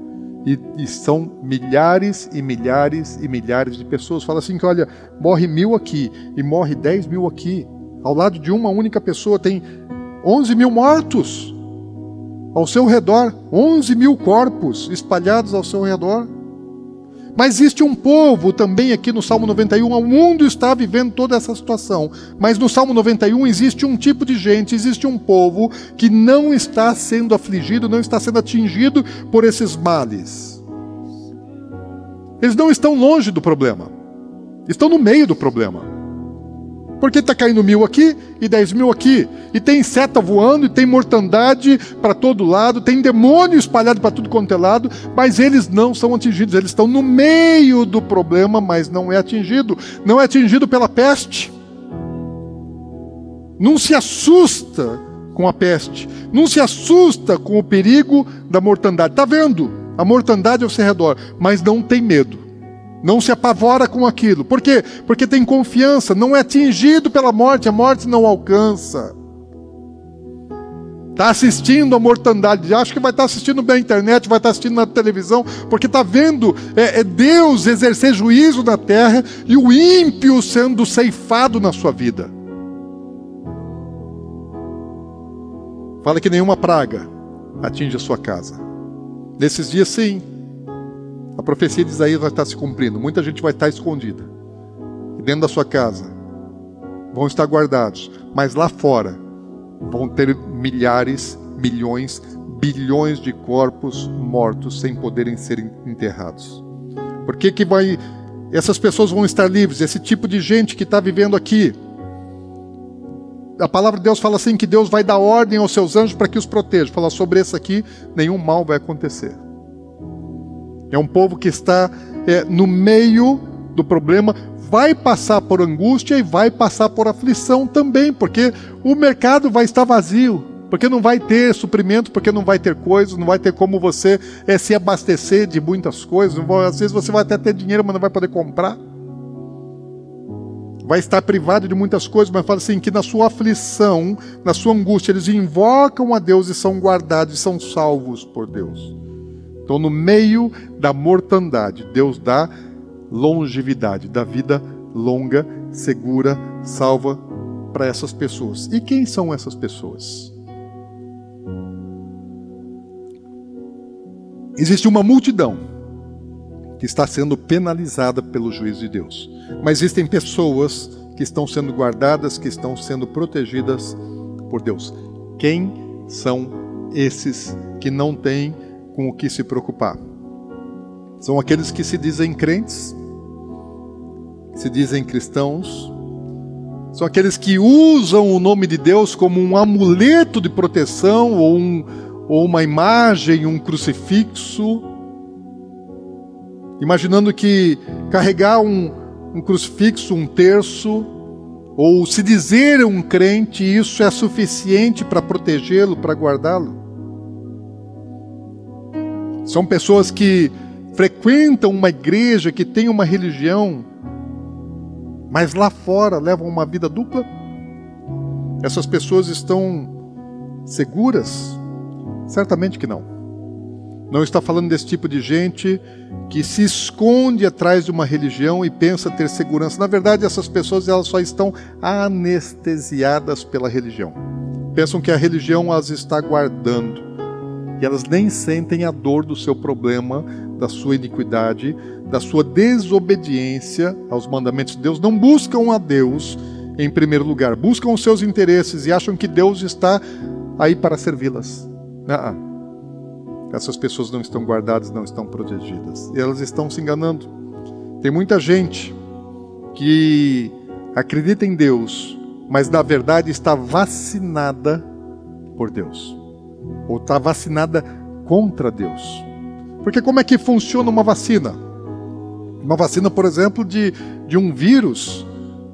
E, e, são milhares e milhares e milhares de pessoas. Fala assim que, olha, morre mil aqui e morre dez mil aqui. Ao lado de uma única pessoa tem onze mil mortos ao seu redor, onze mil corpos espalhados ao seu redor. Mas existe um povo também aqui no Salmo 91, o mundo está vivendo toda essa situação. Mas no Salmo 91 existe um tipo de gente, existe um povo que não está sendo afligido, não está sendo atingido por esses males. Eles não estão longe do problema, estão no meio do problema. Porque está caindo mil aqui e dez mil aqui. E tem seta voando, e tem mortandade para todo lado, tem demônio espalhado para tudo quanto é lado, mas eles não são atingidos. Eles estão no meio do problema, mas não é atingido. Não é atingido pela peste. Não se assusta com a peste. Não se assusta com o perigo da mortandade. Está vendo a mortandade ao seu redor, mas não tem medo não se apavora com aquilo. Por quê? Porque tem confiança, não é atingido pela morte, a morte não alcança. Está assistindo a mortandade, acho que vai estar assistindo bem na internet, vai estar assistindo na televisão, porque está vendo é, é Deus exercer juízo na terra e o ímpio sendo ceifado na sua vida. Fala que nenhuma praga atinge a sua casa. Nesses dias, sim, a profecia de Isaías vai estar se cumprindo. Muita gente vai estar escondida. E dentro da sua casa vão estar guardados. Mas lá fora vão ter milhares, milhões, bilhões de corpos mortos sem poderem ser enterrados. Por que, que vai. Essas pessoas vão estar livres? Esse tipo de gente que está vivendo aqui. A palavra de Deus fala assim: que Deus vai dar ordem aos seus anjos para que os protejam. Fala sobre esse aqui, nenhum mal vai acontecer. É um povo que está é, no meio do problema, vai passar por angústia e vai passar por aflição também, porque o mercado vai estar vazio, porque não vai ter suprimento, porque não vai ter coisas, não vai ter como você é, se abastecer de muitas coisas. Às vezes você vai até ter dinheiro, mas não vai poder comprar. Vai estar privado de muitas coisas, mas fala assim: que na sua aflição, na sua angústia, eles invocam a Deus e são guardados e são salvos por Deus. Então, no meio da mortandade, Deus dá longevidade, dá vida longa, segura, salva para essas pessoas. E quem são essas pessoas? Existe uma multidão que está sendo penalizada pelo juízo de Deus. Mas existem pessoas que estão sendo guardadas, que estão sendo protegidas por Deus. Quem são esses que não têm com o que se preocupar. São aqueles que se dizem crentes, se dizem cristãos, são aqueles que usam o nome de Deus como um amuleto de proteção ou, um, ou uma imagem, um crucifixo, imaginando que carregar um, um crucifixo, um terço, ou se dizer um crente, isso é suficiente para protegê-lo, para guardá-lo. São pessoas que frequentam uma igreja, que tem uma religião, mas lá fora levam uma vida dupla? Essas pessoas estão seguras? Certamente que não. Não está falando desse tipo de gente que se esconde atrás de uma religião e pensa ter segurança. Na verdade, essas pessoas elas só estão anestesiadas pela religião. Pensam que a religião as está guardando e elas nem sentem a dor do seu problema, da sua iniquidade, da sua desobediência aos mandamentos de Deus, não buscam a Deus em primeiro lugar, buscam os seus interesses e acham que Deus está aí para servi-las. Essas pessoas não estão guardadas, não estão protegidas. E elas estão se enganando. Tem muita gente que acredita em Deus mas na verdade está vacinada por Deus, ou está vacinada contra Deus. Porque como é que funciona uma vacina? Uma vacina, por exemplo, de, de um vírus,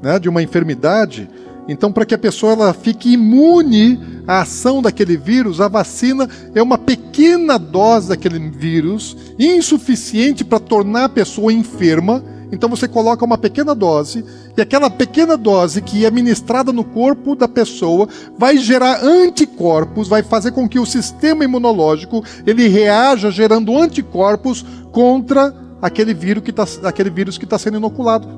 né, de uma enfermidade. Então, para que a pessoa ela fique imune à ação daquele vírus, a vacina é uma pequena dose daquele vírus, insuficiente para tornar a pessoa enferma então você coloca uma pequena dose, e aquela pequena dose que é ministrada no corpo da pessoa vai gerar anticorpos, vai fazer com que o sistema imunológico ele reaja gerando anticorpos contra aquele vírus que está aquele vírus que está sendo inoculado.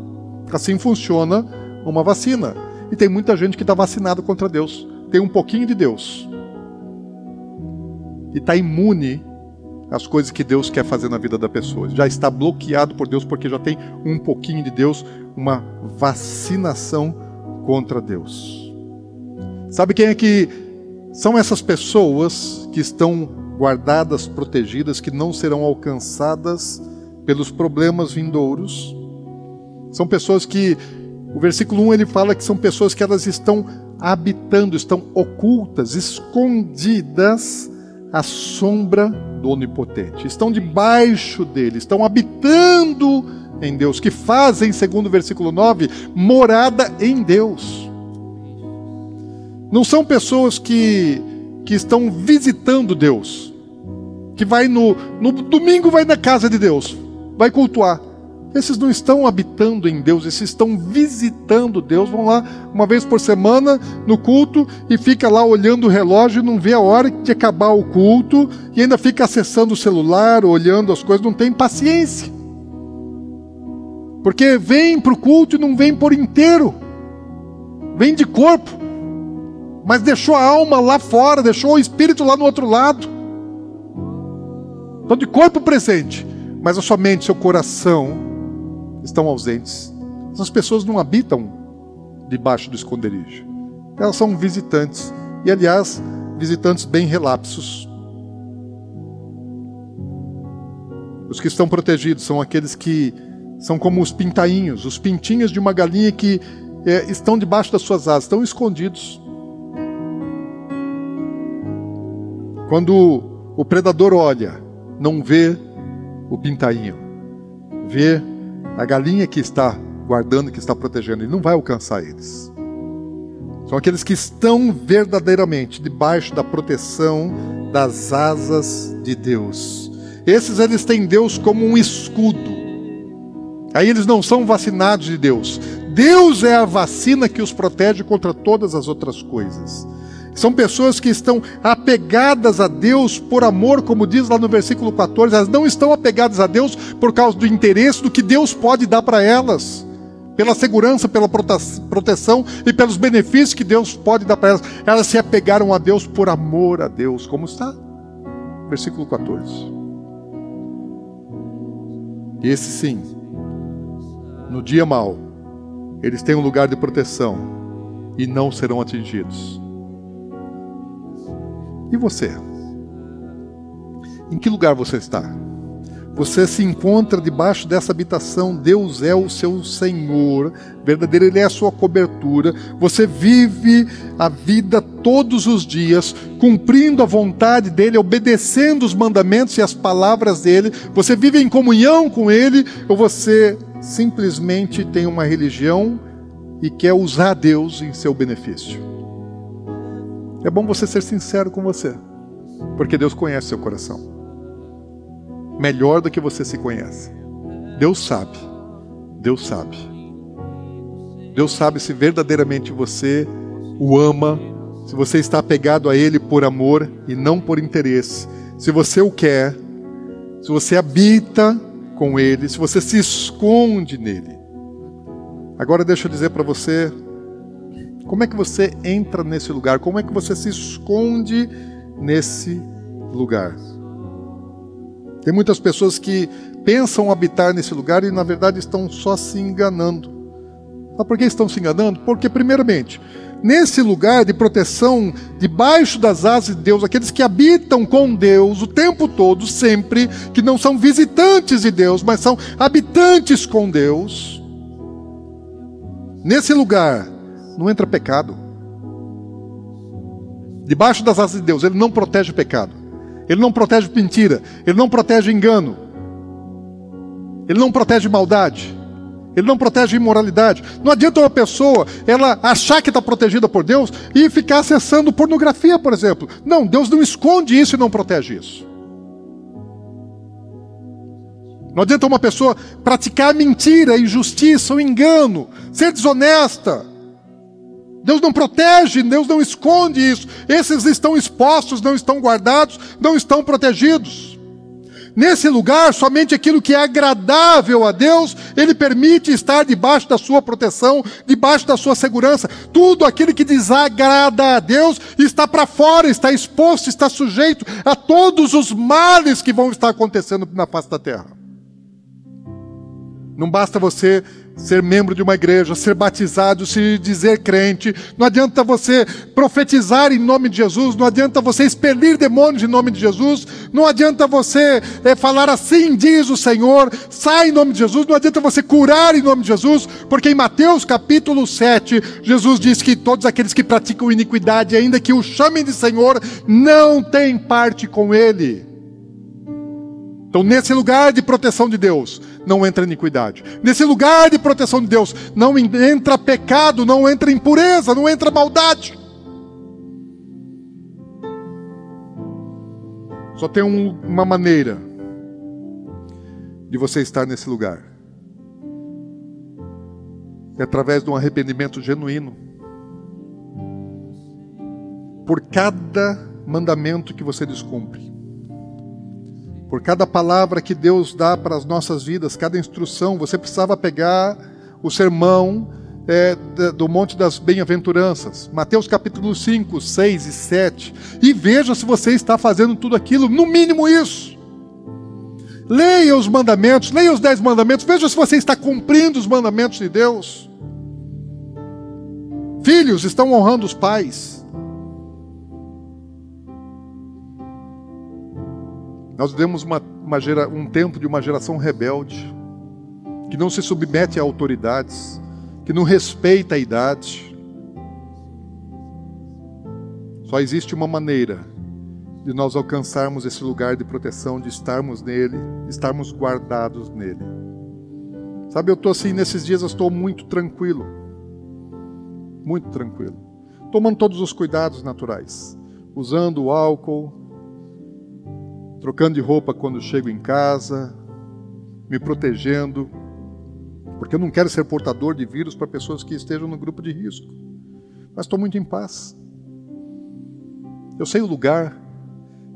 Assim funciona uma vacina. E tem muita gente que está vacinada contra Deus. Tem um pouquinho de Deus. E está imune as coisas que Deus quer fazer na vida da pessoa. Já está bloqueado por Deus porque já tem um pouquinho de Deus, uma vacinação contra Deus. Sabe quem é que são essas pessoas que estão guardadas, protegidas, que não serão alcançadas pelos problemas vindouros? São pessoas que o versículo 1 ele fala que são pessoas que elas estão habitando, estão ocultas, escondidas à sombra do Onipotente. Estão debaixo dele, estão habitando em Deus, que fazem, segundo o versículo 9, morada em Deus. Não são pessoas que, que estão visitando Deus, que vai no, no domingo vai na casa de Deus, vai cultuar. Esses não estão habitando em Deus, esses estão visitando Deus. Vão lá uma vez por semana no culto e fica lá olhando o relógio e não vê a hora de acabar o culto e ainda fica acessando o celular, olhando as coisas, não tem paciência. Porque vem para o culto e não vem por inteiro, vem de corpo, mas deixou a alma lá fora, deixou o espírito lá no outro lado. Então, de corpo presente, mas a sua mente, seu coração estão ausentes. Essas pessoas não habitam debaixo do esconderijo. Elas são visitantes. E, aliás, visitantes bem relapsos. Os que estão protegidos são aqueles que são como os pintainhos, os pintinhos de uma galinha que é, estão debaixo das suas asas, estão escondidos. Quando o predador olha, não vê o pintainho, vê a galinha que está guardando, que está protegendo, ele não vai alcançar eles. São aqueles que estão verdadeiramente debaixo da proteção das asas de Deus. Esses eles têm Deus como um escudo. Aí eles não são vacinados de Deus. Deus é a vacina que os protege contra todas as outras coisas. São pessoas que estão apegadas a Deus por amor, como diz lá no versículo 14. Elas não estão apegadas a Deus por causa do interesse do que Deus pode dar para elas, pela segurança, pela proteção e pelos benefícios que Deus pode dar para elas. Elas se apegaram a Deus por amor a Deus. Como está? Versículo 14. Esse sim, no dia mau, eles têm um lugar de proteção e não serão atingidos. E você? Em que lugar você está? Você se encontra debaixo dessa habitação, Deus é o seu Senhor, verdadeiro Ele é a sua cobertura. Você vive a vida todos os dias, cumprindo a vontade dEle, obedecendo os mandamentos e as palavras dEle. Você vive em comunhão com Ele, ou você simplesmente tem uma religião e quer usar Deus em seu benefício? É bom você ser sincero com você, porque Deus conhece seu coração. Melhor do que você se conhece. Deus sabe. Deus sabe. Deus sabe se verdadeiramente você o ama, se você está apegado a Ele por amor e não por interesse, se você o quer, se você habita com Ele, se você se esconde nele. Agora deixa eu dizer para você como é que você entra nesse lugar? Como é que você se esconde nesse lugar? Tem muitas pessoas que pensam habitar nesse lugar e na verdade estão só se enganando. Sabe por que estão se enganando? Porque, primeiramente, nesse lugar de proteção, debaixo das asas de Deus, aqueles que habitam com Deus o tempo todo, sempre, que não são visitantes de Deus, mas são habitantes com Deus, nesse lugar, não entra pecado. Debaixo das asas de Deus, Ele não protege o pecado. Ele não protege mentira. Ele não protege engano. Ele não protege maldade. Ele não protege imoralidade. Não adianta uma pessoa ela achar que está protegida por Deus e ficar acessando pornografia, por exemplo. Não, Deus não esconde isso e não protege isso. Não adianta uma pessoa praticar mentira, injustiça, o engano, ser desonesta. Deus não protege, Deus não esconde isso. Esses estão expostos, não estão guardados, não estão protegidos. Nesse lugar, somente aquilo que é agradável a Deus, Ele permite estar debaixo da sua proteção, debaixo da sua segurança. Tudo aquilo que desagrada a Deus está para fora, está exposto, está sujeito a todos os males que vão estar acontecendo na face da terra. Não basta você ser membro de uma igreja, ser batizado, se dizer crente. Não adianta você profetizar em nome de Jesus, não adianta você expelir demônios em nome de Jesus, não adianta você é, falar assim, diz o Senhor, sai em nome de Jesus, não adianta você curar em nome de Jesus, porque em Mateus capítulo 7, Jesus diz que todos aqueles que praticam iniquidade, ainda que o chamem de Senhor, não têm parte com Ele. Então, nesse lugar de proteção de Deus, não entra iniquidade. Nesse lugar de proteção de Deus, não entra pecado, não entra impureza, não entra maldade. Só tem um, uma maneira de você estar nesse lugar. É através de um arrependimento genuíno. Por cada mandamento que você descumpre por cada palavra que Deus dá para as nossas vidas, cada instrução. Você precisava pegar o sermão é, do Monte das Bem-aventuranças, Mateus capítulo 5, 6 e 7, e veja se você está fazendo tudo aquilo, no mínimo isso. Leia os mandamentos, leia os dez mandamentos, veja se você está cumprindo os mandamentos de Deus. Filhos estão honrando os pais. Nós vivemos uma, uma gera, um tempo de uma geração rebelde, que não se submete a autoridades, que não respeita a idade. Só existe uma maneira de nós alcançarmos esse lugar de proteção, de estarmos nele, estarmos guardados nele. Sabe, eu estou assim, nesses dias eu estou muito tranquilo. Muito tranquilo. Tomando todos os cuidados naturais. Usando o álcool, trocando de roupa quando chego em casa, me protegendo, porque eu não quero ser portador de vírus para pessoas que estejam no grupo de risco. Mas estou muito em paz. Eu sei o lugar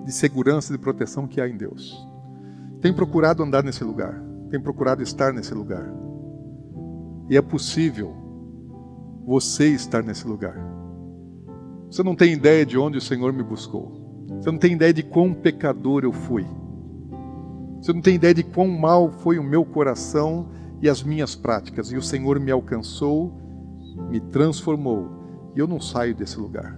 de segurança e de proteção que há em Deus. Tenho procurado andar nesse lugar, tenho procurado estar nesse lugar. E é possível você estar nesse lugar. Você não tem ideia de onde o Senhor me buscou. Você não tem ideia de quão pecador eu fui. Você não tem ideia de quão mal foi o meu coração e as minhas práticas. E o Senhor me alcançou, me transformou. E eu não saio desse lugar.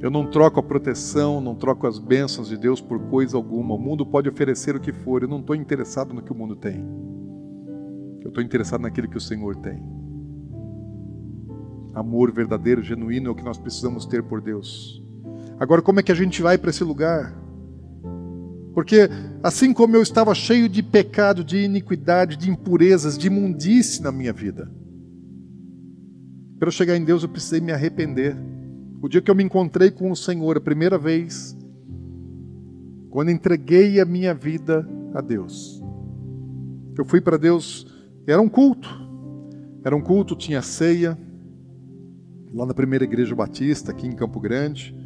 Eu não troco a proteção, não troco as bênçãos de Deus por coisa alguma. O mundo pode oferecer o que for. Eu não estou interessado no que o mundo tem. Eu estou interessado naquilo que o Senhor tem. Amor verdadeiro, genuíno é o que nós precisamos ter por Deus. Agora, como é que a gente vai para esse lugar? Porque assim como eu estava cheio de pecado, de iniquidade, de impurezas, de imundice na minha vida, para eu chegar em Deus eu precisei me arrepender. O dia que eu me encontrei com o Senhor a primeira vez, quando entreguei a minha vida a Deus, eu fui para Deus, era um culto, era um culto, tinha ceia, lá na primeira igreja batista, aqui em Campo Grande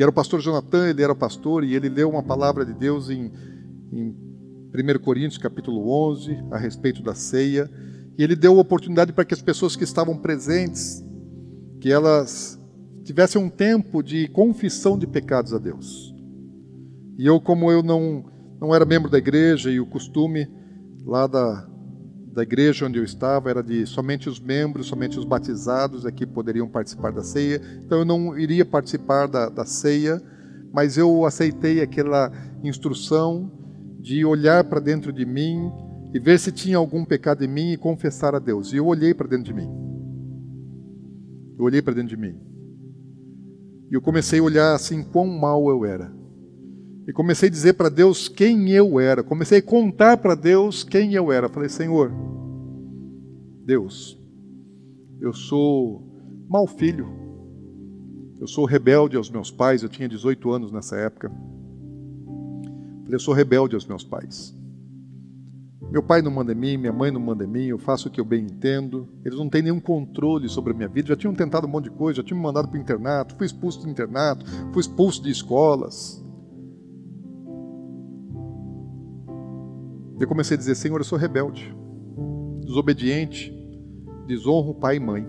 que era o pastor Jonathan, ele era pastor e ele leu uma palavra de Deus em, em 1 Coríntios capítulo 11, a respeito da ceia, e ele deu oportunidade para que as pessoas que estavam presentes, que elas tivessem um tempo de confissão de pecados a Deus. E eu, como eu não, não era membro da igreja e o costume lá da, da igreja onde eu estava era de somente os membros, somente os batizados aqui poderiam participar da ceia. Então eu não iria participar da, da ceia, mas eu aceitei aquela instrução de olhar para dentro de mim e ver se tinha algum pecado em mim e confessar a Deus. E eu olhei para dentro de mim. eu olhei para dentro de mim. E eu comecei a olhar assim quão mal eu era. E comecei a dizer para Deus quem eu era. Comecei a contar para Deus quem eu era. Falei, Senhor, Deus, eu sou mau filho. Eu sou rebelde aos meus pais. Eu tinha 18 anos nessa época. Falei, eu sou rebelde aos meus pais. Meu pai não manda em mim, minha mãe não manda em mim, eu faço o que eu bem entendo. Eles não têm nenhum controle sobre a minha vida. Já tinham tentado um monte de coisa, já tinham me mandado para o internato, fui expulso do internato, fui expulso de escolas. Eu comecei a dizer: Senhor, eu sou rebelde, desobediente, desonro pai e mãe.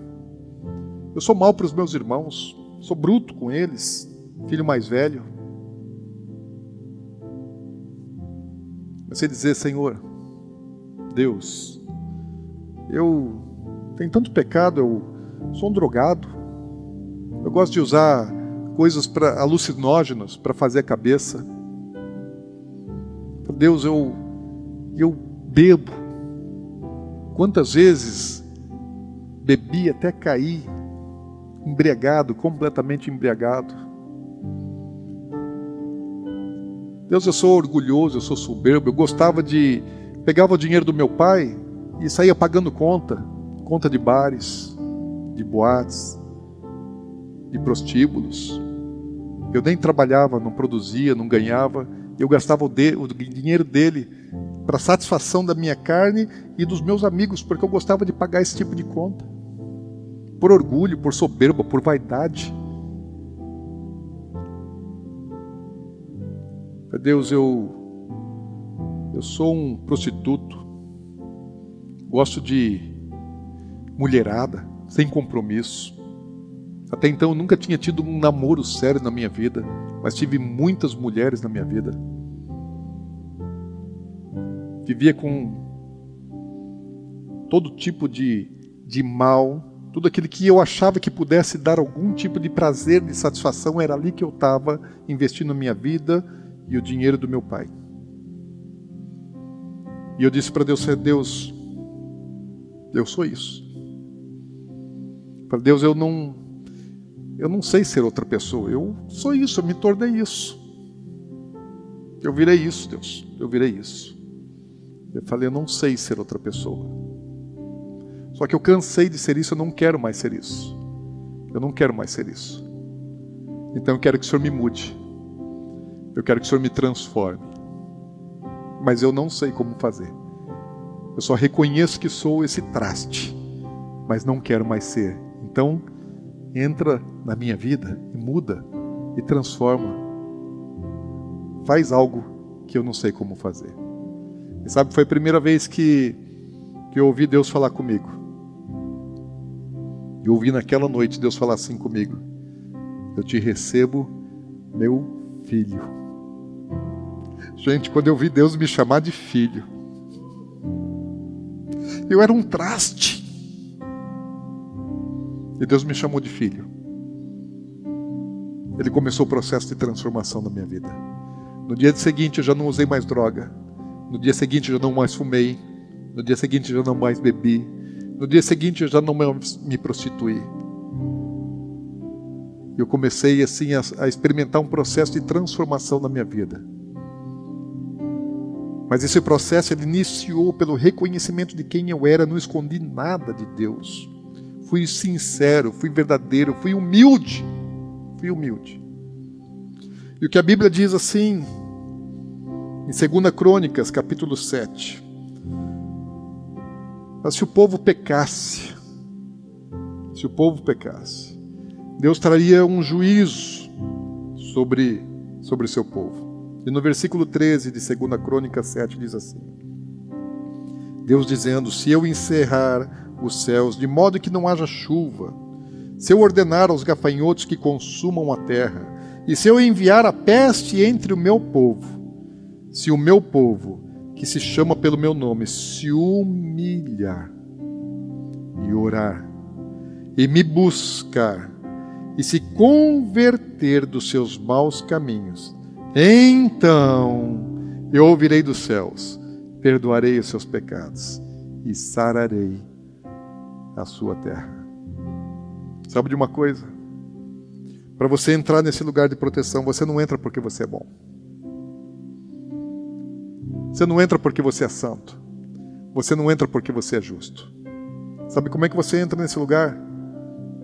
Eu sou mal para os meus irmãos, sou bruto com eles, filho mais velho. Comecei a dizer: Senhor, Deus, eu tenho tanto pecado, eu sou um drogado, eu gosto de usar coisas para alucinógenas para fazer a cabeça. Deus, eu eu bebo. Quantas vezes bebi até cair, embriagado, completamente embriagado. Deus, eu sou orgulhoso, eu sou soberbo, eu gostava de. Pegava o dinheiro do meu pai e saía pagando conta conta de bares, de boates, de prostíbulos. Eu nem trabalhava, não produzia, não ganhava, eu gastava o, de, o dinheiro dele para satisfação da minha carne e dos meus amigos, porque eu gostava de pagar esse tipo de conta. Por orgulho, por soberba, por vaidade. Deus, eu eu sou um prostituto. Gosto de mulherada, sem compromisso. Até então eu nunca tinha tido um namoro sério na minha vida, mas tive muitas mulheres na minha vida vivia com todo tipo de, de mal, tudo aquilo que eu achava que pudesse dar algum tipo de prazer, de satisfação, era ali que eu estava investindo a minha vida e o dinheiro do meu pai. E eu disse para Deus: Deus, eu sou isso. Para Deus, eu não, eu não sei ser outra pessoa. Eu sou isso, eu me tornei isso. Eu virei isso, Deus. Eu virei isso. Eu falei, eu não sei ser outra pessoa. Só que eu cansei de ser isso, eu não quero mais ser isso. Eu não quero mais ser isso. Então eu quero que o Senhor me mude. Eu quero que o Senhor me transforme. Mas eu não sei como fazer. Eu só reconheço que sou esse traste, mas não quero mais ser. Então, entra na minha vida e muda e transforma. Faz algo que eu não sei como fazer. E sabe, foi a primeira vez que, que eu ouvi Deus falar comigo. E ouvi naquela noite Deus falar assim comigo: Eu te recebo, meu filho. Gente, quando eu vi Deus me chamar de filho, eu era um traste. E Deus me chamou de filho. Ele começou o processo de transformação da minha vida. No dia seguinte eu já não usei mais droga. No dia seguinte eu já não mais fumei. No dia seguinte eu já não mais bebi. No dia seguinte eu já não me prostituí. Eu comecei assim a, a experimentar um processo de transformação na minha vida. Mas esse processo ele iniciou pelo reconhecimento de quem eu era, não escondi nada de Deus. Fui sincero, fui verdadeiro, fui humilde. Fui humilde. E o que a Bíblia diz assim, em 2 Crônicas, capítulo 7. Mas se o povo pecasse, se o povo pecasse, Deus traria um juízo sobre sobre seu povo. E no versículo 13 de 2 Crônicas 7 diz assim: Deus dizendo: Se eu encerrar os céus de modo que não haja chuva, se eu ordenar aos gafanhotos que consumam a terra, e se eu enviar a peste entre o meu povo, se o meu povo, que se chama pelo meu nome, se humilhar e orar, e me buscar, e se converter dos seus maus caminhos, então eu ouvirei dos céus, perdoarei os seus pecados e sararei a sua terra. Sabe de uma coisa? Para você entrar nesse lugar de proteção, você não entra porque você é bom. Você não entra porque você é santo. Você não entra porque você é justo. Sabe como é que você entra nesse lugar?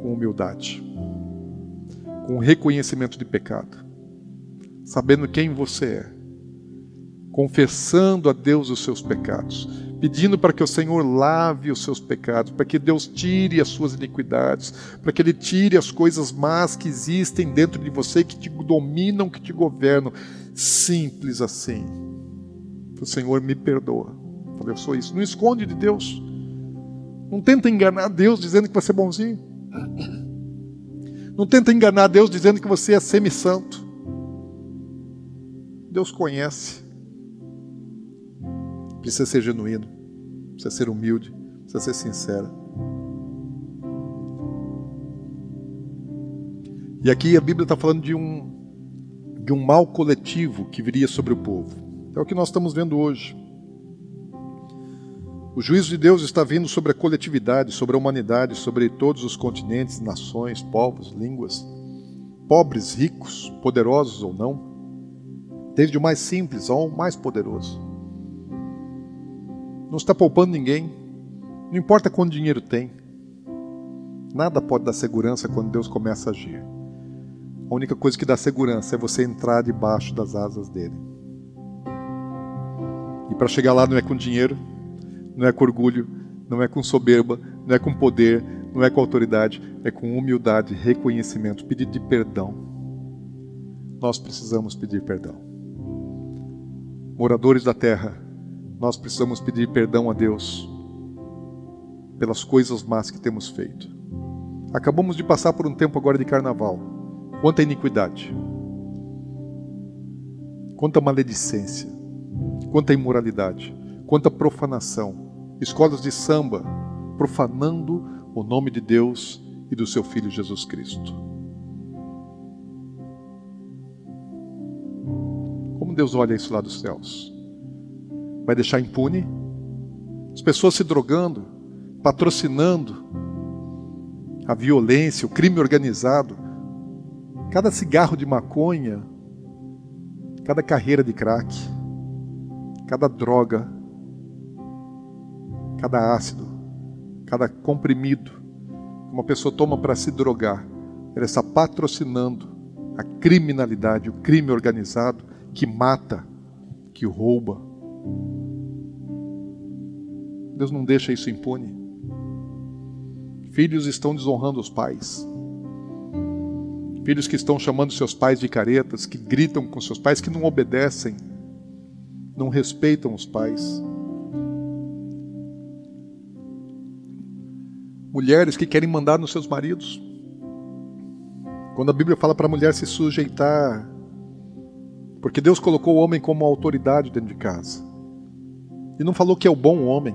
Com humildade, com reconhecimento de pecado, sabendo quem você é, confessando a Deus os seus pecados, pedindo para que o Senhor lave os seus pecados, para que Deus tire as suas iniquidades, para que Ele tire as coisas más que existem dentro de você, que te dominam, que te governam. Simples assim. O Senhor me perdoa. Falei, eu sou isso. Não esconde de Deus. Não tenta enganar Deus dizendo que você é bonzinho. Não tenta enganar Deus dizendo que você é semi-santo. Deus conhece. Precisa ser genuíno. Precisa ser humilde. Precisa ser sincero. E aqui a Bíblia está falando de um, de um mal coletivo que viria sobre o povo. É o que nós estamos vendo hoje. O juízo de Deus está vindo sobre a coletividade, sobre a humanidade, sobre todos os continentes, nações, povos, línguas, pobres, ricos, poderosos ou não, desde o mais simples ao mais poderoso. Não está poupando ninguém, não importa quanto dinheiro tem, nada pode dar segurança quando Deus começa a agir. A única coisa que dá segurança é você entrar debaixo das asas dele. E para chegar lá não é com dinheiro, não é com orgulho, não é com soberba, não é com poder, não é com autoridade, é com humildade, reconhecimento, pedido de perdão. Nós precisamos pedir perdão. Moradores da terra, nós precisamos pedir perdão a Deus pelas coisas más que temos feito. Acabamos de passar por um tempo agora de carnaval. Quanta iniquidade, quanta maledicência, quanta imoralidade, quanta profanação escolas de samba, profanando o nome de Deus e do seu Filho Jesus Cristo. Como Deus olha isso lá dos céus? Vai deixar impune? As pessoas se drogando, patrocinando a violência, o crime organizado, cada cigarro de maconha, cada carreira de crack, cada droga cada ácido, cada comprimido que uma pessoa toma para se drogar, ela está patrocinando a criminalidade, o crime organizado que mata, que rouba. Deus não deixa isso impune. Filhos estão desonrando os pais. Filhos que estão chamando seus pais de caretas, que gritam com seus pais, que não obedecem, não respeitam os pais. mulheres que querem mandar nos seus maridos. Quando a Bíblia fala para a mulher se sujeitar, porque Deus colocou o homem como autoridade dentro de casa. E não falou que é o bom homem.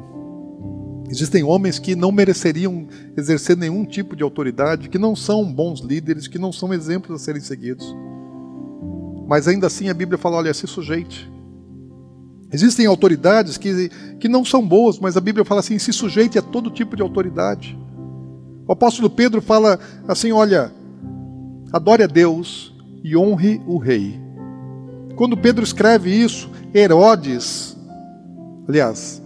Existem homens que não mereceriam exercer nenhum tipo de autoridade, que não são bons líderes, que não são exemplos a serem seguidos. Mas ainda assim a Bíblia fala: olha, se sujeite. Existem autoridades que, que não são boas, mas a Bíblia fala assim: se sujeite a todo tipo de autoridade. O apóstolo Pedro fala assim: olha, adore a Deus e honre o rei. Quando Pedro escreve isso, Herodes, aliás,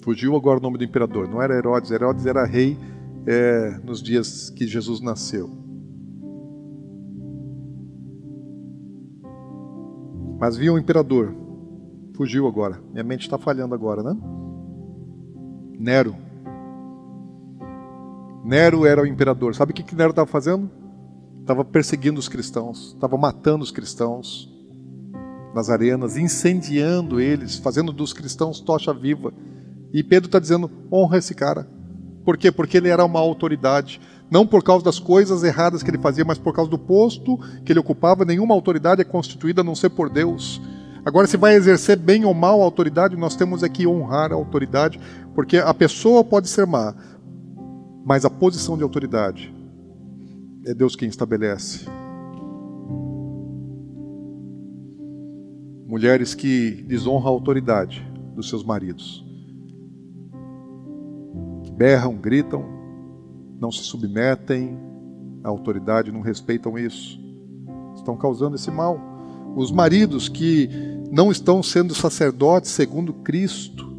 fugiu agora o nome do imperador, não era Herodes, Herodes era rei é, nos dias que Jesus nasceu. Mas viu o imperador. Fugiu agora. Minha mente está falhando agora, né? Nero. Nero era o imperador. Sabe o que, que Nero estava fazendo? Estava perseguindo os cristãos, estava matando os cristãos nas arenas, incendiando eles, fazendo dos cristãos tocha viva. E Pedro está dizendo: honra esse cara. Por quê? Porque ele era uma autoridade. Não por causa das coisas erradas que ele fazia, mas por causa do posto que ele ocupava. Nenhuma autoridade é constituída a não ser por Deus. Agora, se vai exercer bem ou mal a autoridade, nós temos aqui que honrar a autoridade, porque a pessoa pode ser má, mas a posição de autoridade é Deus quem estabelece. Mulheres que desonram a autoridade dos seus maridos, que berram, gritam, não se submetem à autoridade, não respeitam isso. Estão causando esse mal. Os maridos que não estão sendo sacerdotes segundo Cristo,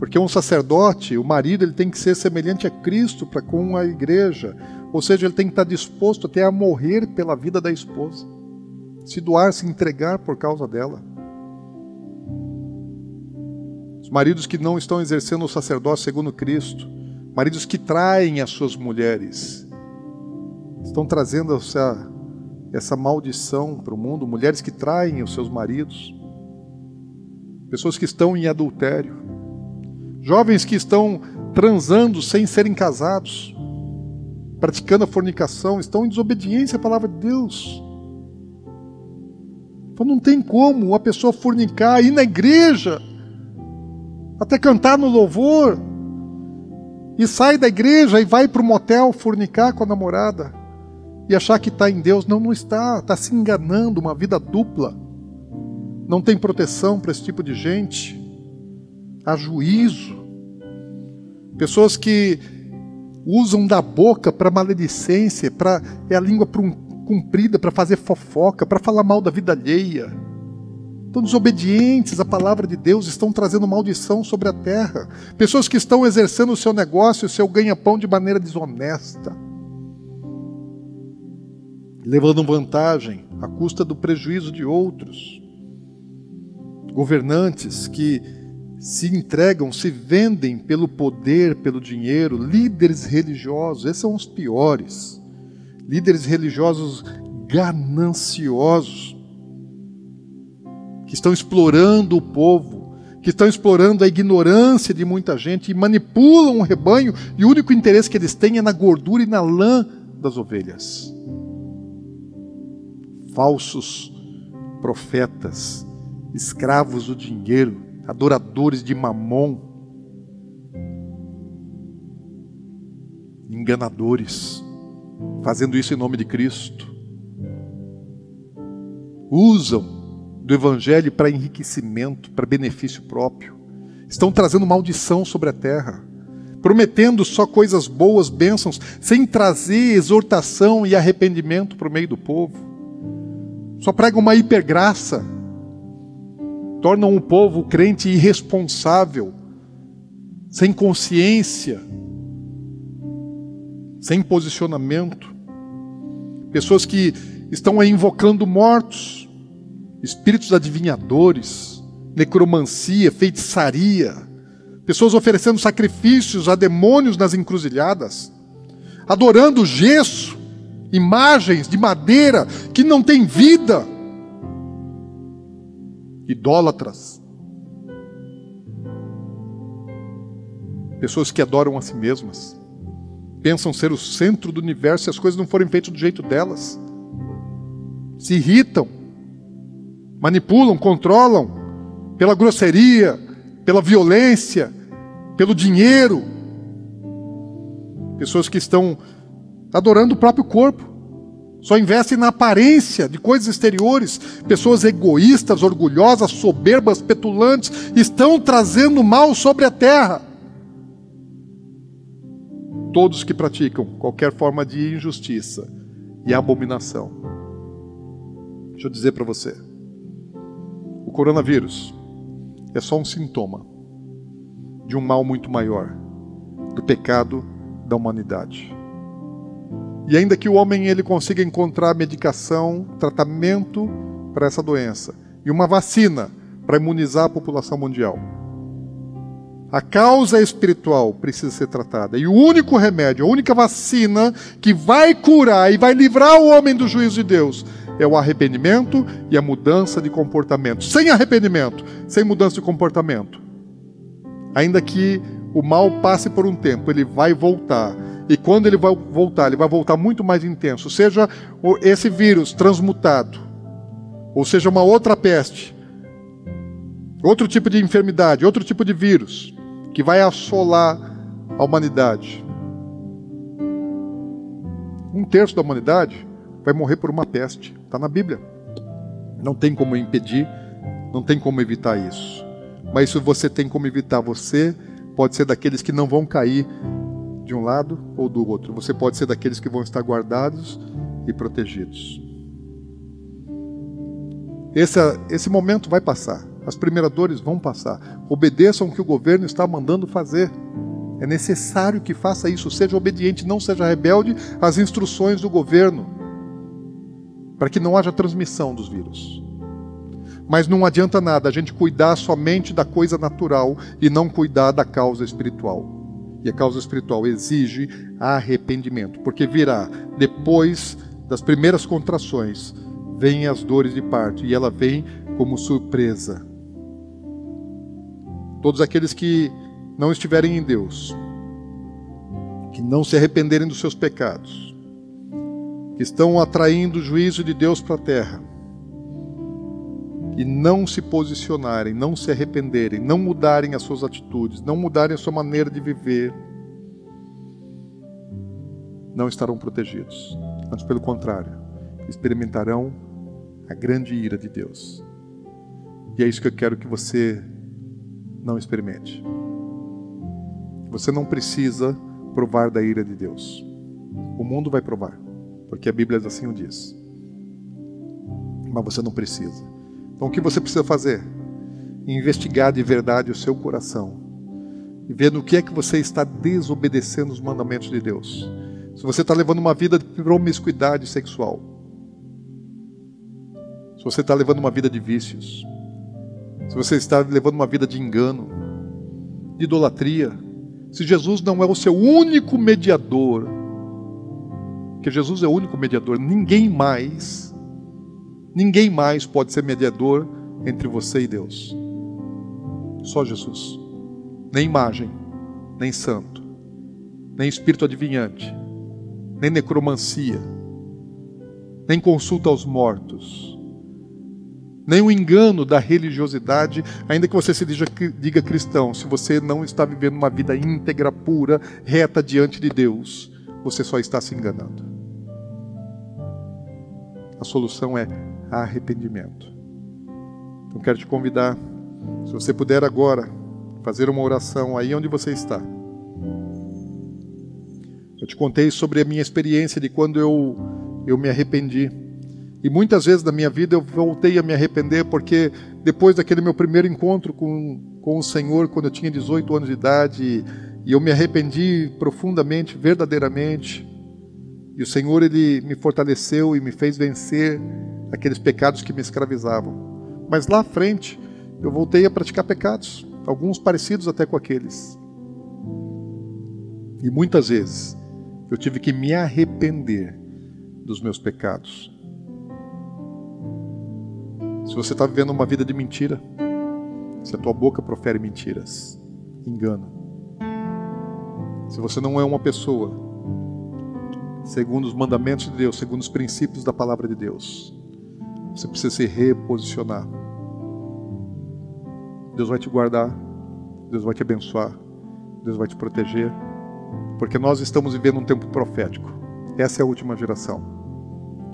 porque um sacerdote, o marido, ele tem que ser semelhante a Cristo para com a igreja, ou seja, ele tem que estar disposto até a morrer pela vida da esposa, se doar, se entregar por causa dela. Os maridos que não estão exercendo o sacerdócio segundo Cristo, maridos que traem as suas mulheres, estão trazendo essa, essa maldição para o mundo, mulheres que traem os seus maridos, pessoas que estão em adultério, jovens que estão transando sem serem casados, praticando a fornicação, estão em desobediência à palavra de Deus. Então não tem como uma pessoa fornicar, ir na igreja, até cantar no louvor, e sai da igreja e vai para o motel fornicar com a namorada, e achar que está em Deus. Não, não está, está se enganando, uma vida dupla. Não tem proteção para esse tipo de gente. Há juízo. Pessoas que usam da boca para maledicência, para é a língua comprida para fazer fofoca, para falar mal da vida alheia estão desobedientes à palavra de Deus, estão trazendo maldição sobre a terra. Pessoas que estão exercendo o seu negócio, o seu ganha-pão de maneira desonesta, levando vantagem à custa do prejuízo de outros. Governantes que se entregam, se vendem pelo poder, pelo dinheiro, líderes religiosos, esses são os piores. Líderes religiosos gananciosos, que estão explorando o povo, que estão explorando a ignorância de muita gente e manipulam o rebanho, e o único interesse que eles têm é na gordura e na lã das ovelhas. Falsos profetas, escravos do dinheiro, adoradores de mamon, enganadores, fazendo isso em nome de Cristo. Usam do Evangelho para enriquecimento, para benefício próprio. Estão trazendo maldição sobre a terra, prometendo só coisas boas, bênçãos, sem trazer exortação e arrependimento para o meio do povo. Só pregam uma hipergraça, tornam o povo crente irresponsável, sem consciência, sem posicionamento. Pessoas que estão invocando mortos, espíritos adivinhadores, necromancia, feitiçaria, pessoas oferecendo sacrifícios a demônios nas encruzilhadas, adorando gesso, imagens de madeira que não têm vida, idólatras, pessoas que adoram a si mesmas, pensam ser o centro do universo e as coisas não forem feitas do jeito delas, se irritam, manipulam, controlam pela grosseria, pela violência, pelo dinheiro. Pessoas que estão adorando o próprio corpo, só investem na aparência de coisas exteriores. Pessoas egoístas, orgulhosas, soberbas, petulantes, estão trazendo mal sobre a terra. Todos que praticam qualquer forma de injustiça e abominação. Deixa eu dizer para você coronavírus é só um sintoma de um mal muito maior, do pecado da humanidade. E ainda que o homem ele consiga encontrar medicação, tratamento para essa doença e uma vacina para imunizar a população mundial, a causa espiritual precisa ser tratada. E o único remédio, a única vacina que vai curar e vai livrar o homem do juízo de Deus é o arrependimento e a mudança de comportamento. Sem arrependimento, sem mudança de comportamento, ainda que o mal passe por um tempo, ele vai voltar. E quando ele vai voltar, ele vai voltar muito mais intenso. Seja esse vírus transmutado, ou seja uma outra peste, outro tipo de enfermidade, outro tipo de vírus, que vai assolar a humanidade. Um terço da humanidade vai morrer por uma peste. Está na Bíblia. Não tem como impedir, não tem como evitar isso. Mas isso você tem como evitar. Você pode ser daqueles que não vão cair de um lado ou do outro. Você pode ser daqueles que vão estar guardados e protegidos. Esse, esse momento vai passar. As primeiras dores vão passar. Obedeçam o que o governo está mandando fazer. É necessário que faça isso. Seja obediente, não seja rebelde às instruções do governo, para que não haja transmissão dos vírus. Mas não adianta nada a gente cuidar somente da coisa natural e não cuidar da causa espiritual. E a causa espiritual exige arrependimento, porque virá depois das primeiras contrações, vêm as dores de parto e ela vem como surpresa. Todos aqueles que não estiverem em Deus, que não se arrependerem dos seus pecados, que estão atraindo o juízo de Deus para a terra, e não se posicionarem, não se arrependerem, não mudarem as suas atitudes, não mudarem a sua maneira de viver, não estarão protegidos. Antes, pelo contrário, experimentarão a grande ira de Deus. E é isso que eu quero que você não experimente. Você não precisa provar da ira de Deus. O mundo vai provar, porque a Bíblia assim o diz. Mas você não precisa. Então o que você precisa fazer? Investigar de verdade o seu coração e ver no que é que você está desobedecendo os mandamentos de Deus. Se você está levando uma vida de promiscuidade sexual, se você está levando uma vida de vícios, se você está levando uma vida de engano, de idolatria, se Jesus não é o seu único mediador, que Jesus é o único mediador, ninguém mais, ninguém mais pode ser mediador entre você e Deus. Só Jesus. Nem imagem, nem santo, nem espírito adivinhante, nem necromancia, nem consulta aos mortos nem o engano da religiosidade, ainda que você se diga, diga cristão, se você não está vivendo uma vida íntegra, pura, reta diante de Deus, você só está se enganando. A solução é arrependimento. Então quero te convidar, se você puder agora, fazer uma oração aí onde você está. Eu te contei sobre a minha experiência de quando eu, eu me arrependi e muitas vezes na minha vida eu voltei a me arrepender porque depois daquele meu primeiro encontro com, com o Senhor, quando eu tinha 18 anos de idade, e eu me arrependi profundamente, verdadeiramente, e o Senhor ele me fortaleceu e me fez vencer aqueles pecados que me escravizavam. Mas lá à frente, eu voltei a praticar pecados, alguns parecidos até com aqueles. E muitas vezes eu tive que me arrepender dos meus pecados. Se você está vivendo uma vida de mentira, se a tua boca profere mentiras, engano. Se você não é uma pessoa segundo os mandamentos de Deus, segundo os princípios da palavra de Deus, você precisa se reposicionar. Deus vai te guardar, Deus vai te abençoar, Deus vai te proteger, porque nós estamos vivendo um tempo profético. Essa é a última geração.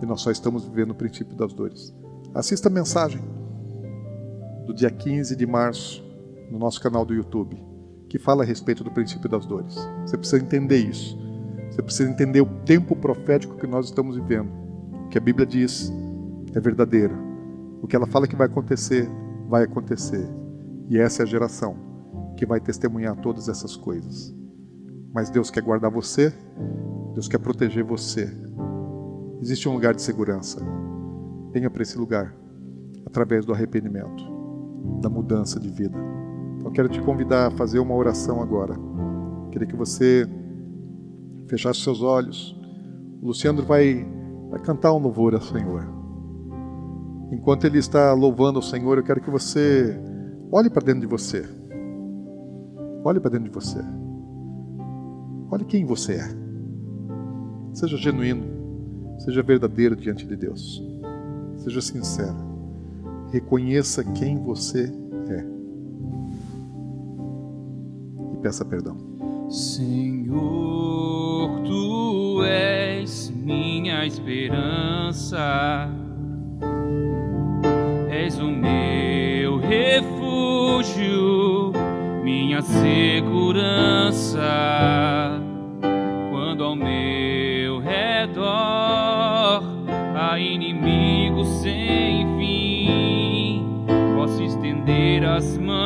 E nós só estamos vivendo o princípio das dores. Assista a mensagem do dia 15 de março no nosso canal do YouTube, que fala a respeito do princípio das dores. Você precisa entender isso. Você precisa entender o tempo profético que nós estamos vivendo. O que a Bíblia diz é verdadeiro. O que ela fala que vai acontecer, vai acontecer. E essa é a geração que vai testemunhar todas essas coisas. Mas Deus quer guardar você, Deus quer proteger você. Existe um lugar de segurança. Venha para esse lugar através do arrependimento, da mudança de vida. Então, quero te convidar a fazer uma oração agora. Queria que você fechasse seus olhos. O Luciano vai, vai cantar um louvor ao Senhor. Enquanto ele está louvando ao Senhor, eu quero que você olhe para dentro de você. Olhe para dentro de você. Olhe quem você é. Seja genuíno. Seja verdadeiro diante de Deus. Seja sincero. Reconheça quem você é. peça perdão. Senhor, tu és minha esperança, és o meu refúgio, minha segurança. Quando ao meu redor há inimigos sem fim, posso estender as mãos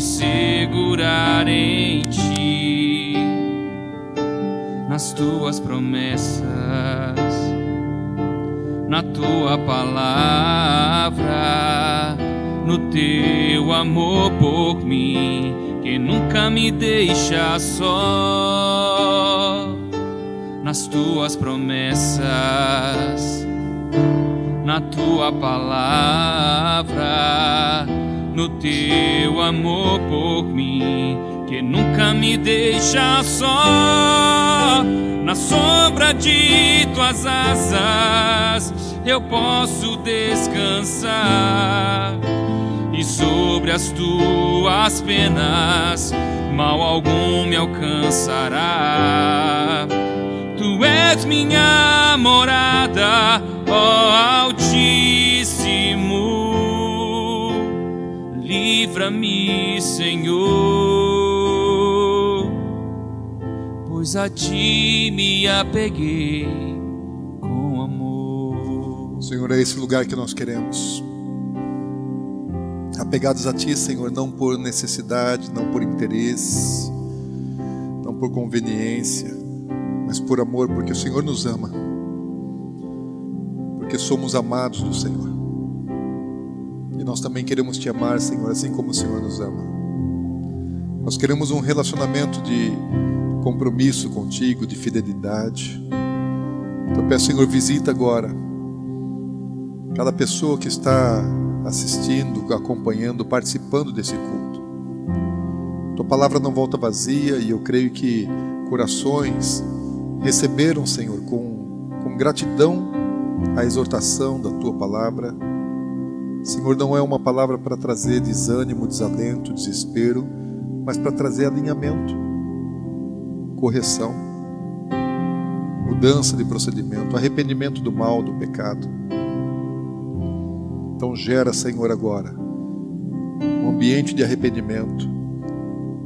segurar em ti, nas tuas promessas, na tua palavra, no teu amor por mim, que nunca me deixa só nas tuas promessas, na tua palavra, teu amor por mim, que nunca me deixa só. Na sombra de tuas asas eu posso descansar, e sobre as tuas penas mal algum me alcançará. Tu és minha morada, ó Altíssimo. Livra-me, Senhor, pois a ti me apeguei com amor. Senhor, é esse lugar que nós queremos. Apegados a Ti, Senhor, não por necessidade, não por interesse, não por conveniência, mas por amor, porque o Senhor nos ama, porque somos amados do Senhor. Nós também queremos Te amar, Senhor, assim como o Senhor nos ama. Nós queremos um relacionamento de compromisso contigo, de fidelidade. Então peço, Senhor, visita agora cada pessoa que está assistindo, acompanhando, participando desse culto. Tua palavra não volta vazia e eu creio que corações receberam, Senhor, com, com gratidão a exortação da tua palavra. Senhor, não é uma palavra para trazer desânimo, desalento, desespero, mas para trazer alinhamento, correção, mudança de procedimento, arrependimento do mal, do pecado. Então gera, Senhor, agora um ambiente de arrependimento.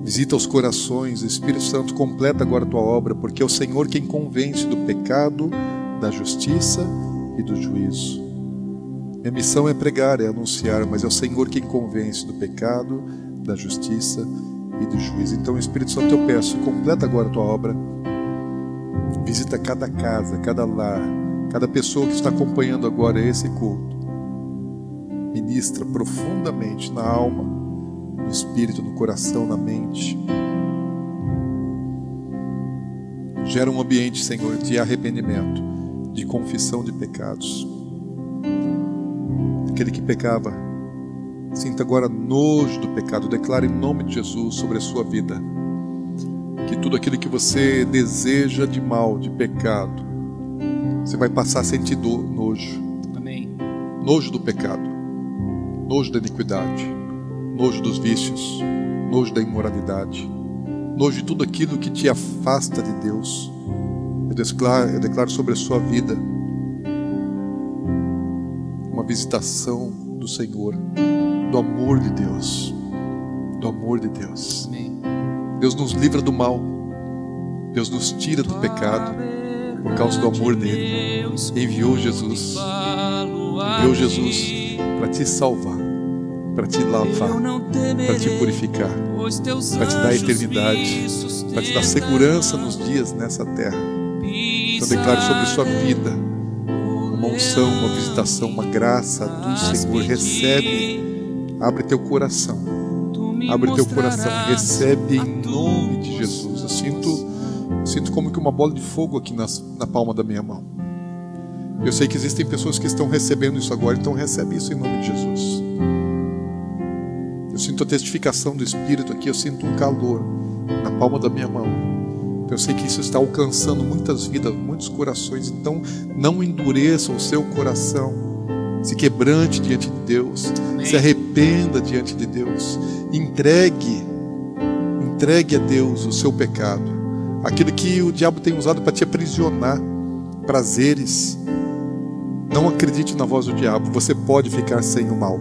Visita os corações, o Espírito Santo completa agora a tua obra, porque é o Senhor quem convence do pecado, da justiça e do juízo. Minha missão é pregar, é anunciar, mas é o Senhor quem convence do pecado, da justiça e do juízo. Então, Espírito Santo, eu peço, completa agora a tua obra. Visita cada casa, cada lar, cada pessoa que está acompanhando agora esse culto ministra profundamente na alma, no espírito, no coração, na mente. Gera um ambiente, Senhor, de arrependimento, de confissão de pecados. Aquele que pecava, sinta agora nojo do pecado. Declare em nome de Jesus sobre a sua vida que tudo aquilo que você deseja de mal, de pecado, você vai passar a sentir nojo. Amém. Nojo do pecado nojo da iniquidade, nojo dos vícios, nojo da imoralidade, nojo de tudo aquilo que te afasta de Deus. Eu declaro, eu declaro sobre a sua vida uma visitação do Senhor, do amor de Deus, do amor de Deus. Amém. Deus nos livra do mal, Deus nos tira do pecado por causa do amor dele. Enviou Jesus, enviou Jesus para te salvar, para te lavar, para te purificar, para te dar eternidade, para te dar segurança nos dias nessa terra. Então declare sobre sua vida uma unção, uma visitação, uma graça do Senhor. Recebe, abre teu coração, abre teu coração, recebe em nome de Jesus. Eu sinto, sinto como que uma bola de fogo aqui nas, na palma da minha mão. Eu sei que existem pessoas que estão recebendo isso agora, então recebe isso em nome de Jesus. Eu sinto a testificação do Espírito aqui, eu sinto um calor na palma da minha mão. Eu sei que isso está alcançando muitas vidas, muitos corações. Então, não endureça o seu coração. Se quebrante diante de Deus. Amém. Se arrependa diante de Deus. Entregue, entregue a Deus o seu pecado. Aquilo que o diabo tem usado para te aprisionar. Prazeres. Não acredite na voz do diabo. Você pode ficar sem o mal.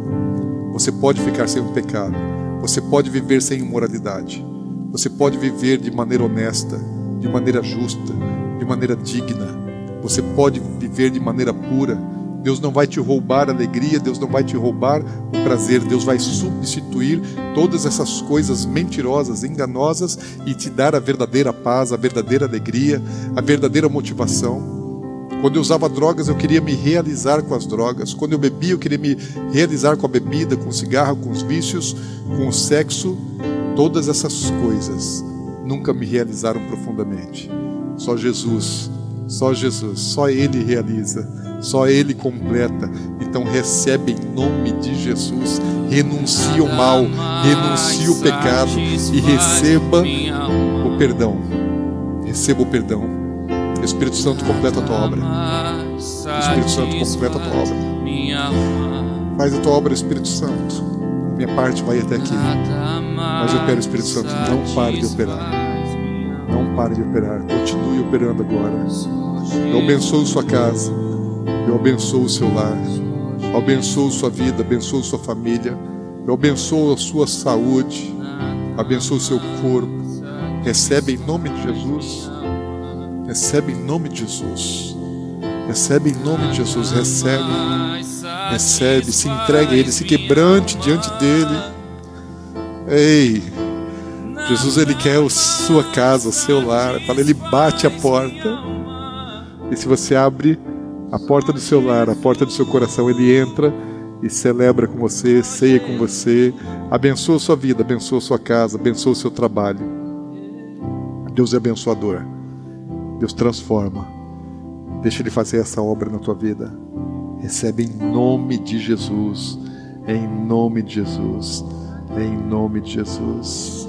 Você pode ficar sem o pecado. Você pode viver sem imoralidade. Você pode viver de maneira honesta, de maneira justa, de maneira digna. Você pode viver de maneira pura. Deus não vai te roubar a alegria, Deus não vai te roubar o prazer, Deus vai substituir todas essas coisas mentirosas, enganosas e te dar a verdadeira paz, a verdadeira alegria, a verdadeira motivação. Quando eu usava drogas, eu queria me realizar com as drogas. Quando eu bebia, eu queria me realizar com a bebida, com o cigarro, com os vícios, com o sexo. Todas essas coisas nunca me realizaram profundamente. Só Jesus, só Jesus, só Ele realiza, só Ele completa. Então recebe em nome de Jesus, renuncie o mal, renuncie o pecado e receba o perdão. Receba o perdão. Espírito Santo completa a tua obra. Espírito Santo completa a tua obra. Faz a tua obra, Espírito Santo. Minha parte vai até aqui. Mas eu quero, Espírito Santo, não pare de operar. Não pare de operar. Continue operando agora. Eu abençoo sua casa. Eu abençoo o seu lar. Eu abençoo sua vida. Abençoo sua família. Eu abençoo a sua saúde. Abençoo o seu corpo. Recebe em nome de Jesus. Recebe em nome de Jesus. Recebe em nome de Jesus. Recebe. Recebe. Se entregue a Ele. Se quebrante diante dEle. Ei. Jesus, Ele quer a sua casa, o seu lar. Fala, Ele bate a porta. E se você abre a porta do seu lar, a porta do seu coração, Ele entra e celebra com você, ceia com você, abençoa a sua vida, abençoa a sua casa, abençoa o seu trabalho. Deus é abençoador. Deus transforma. Deixa Ele fazer essa obra na tua vida. Recebe em nome de Jesus. Em nome de Jesus. Em nome de Jesus.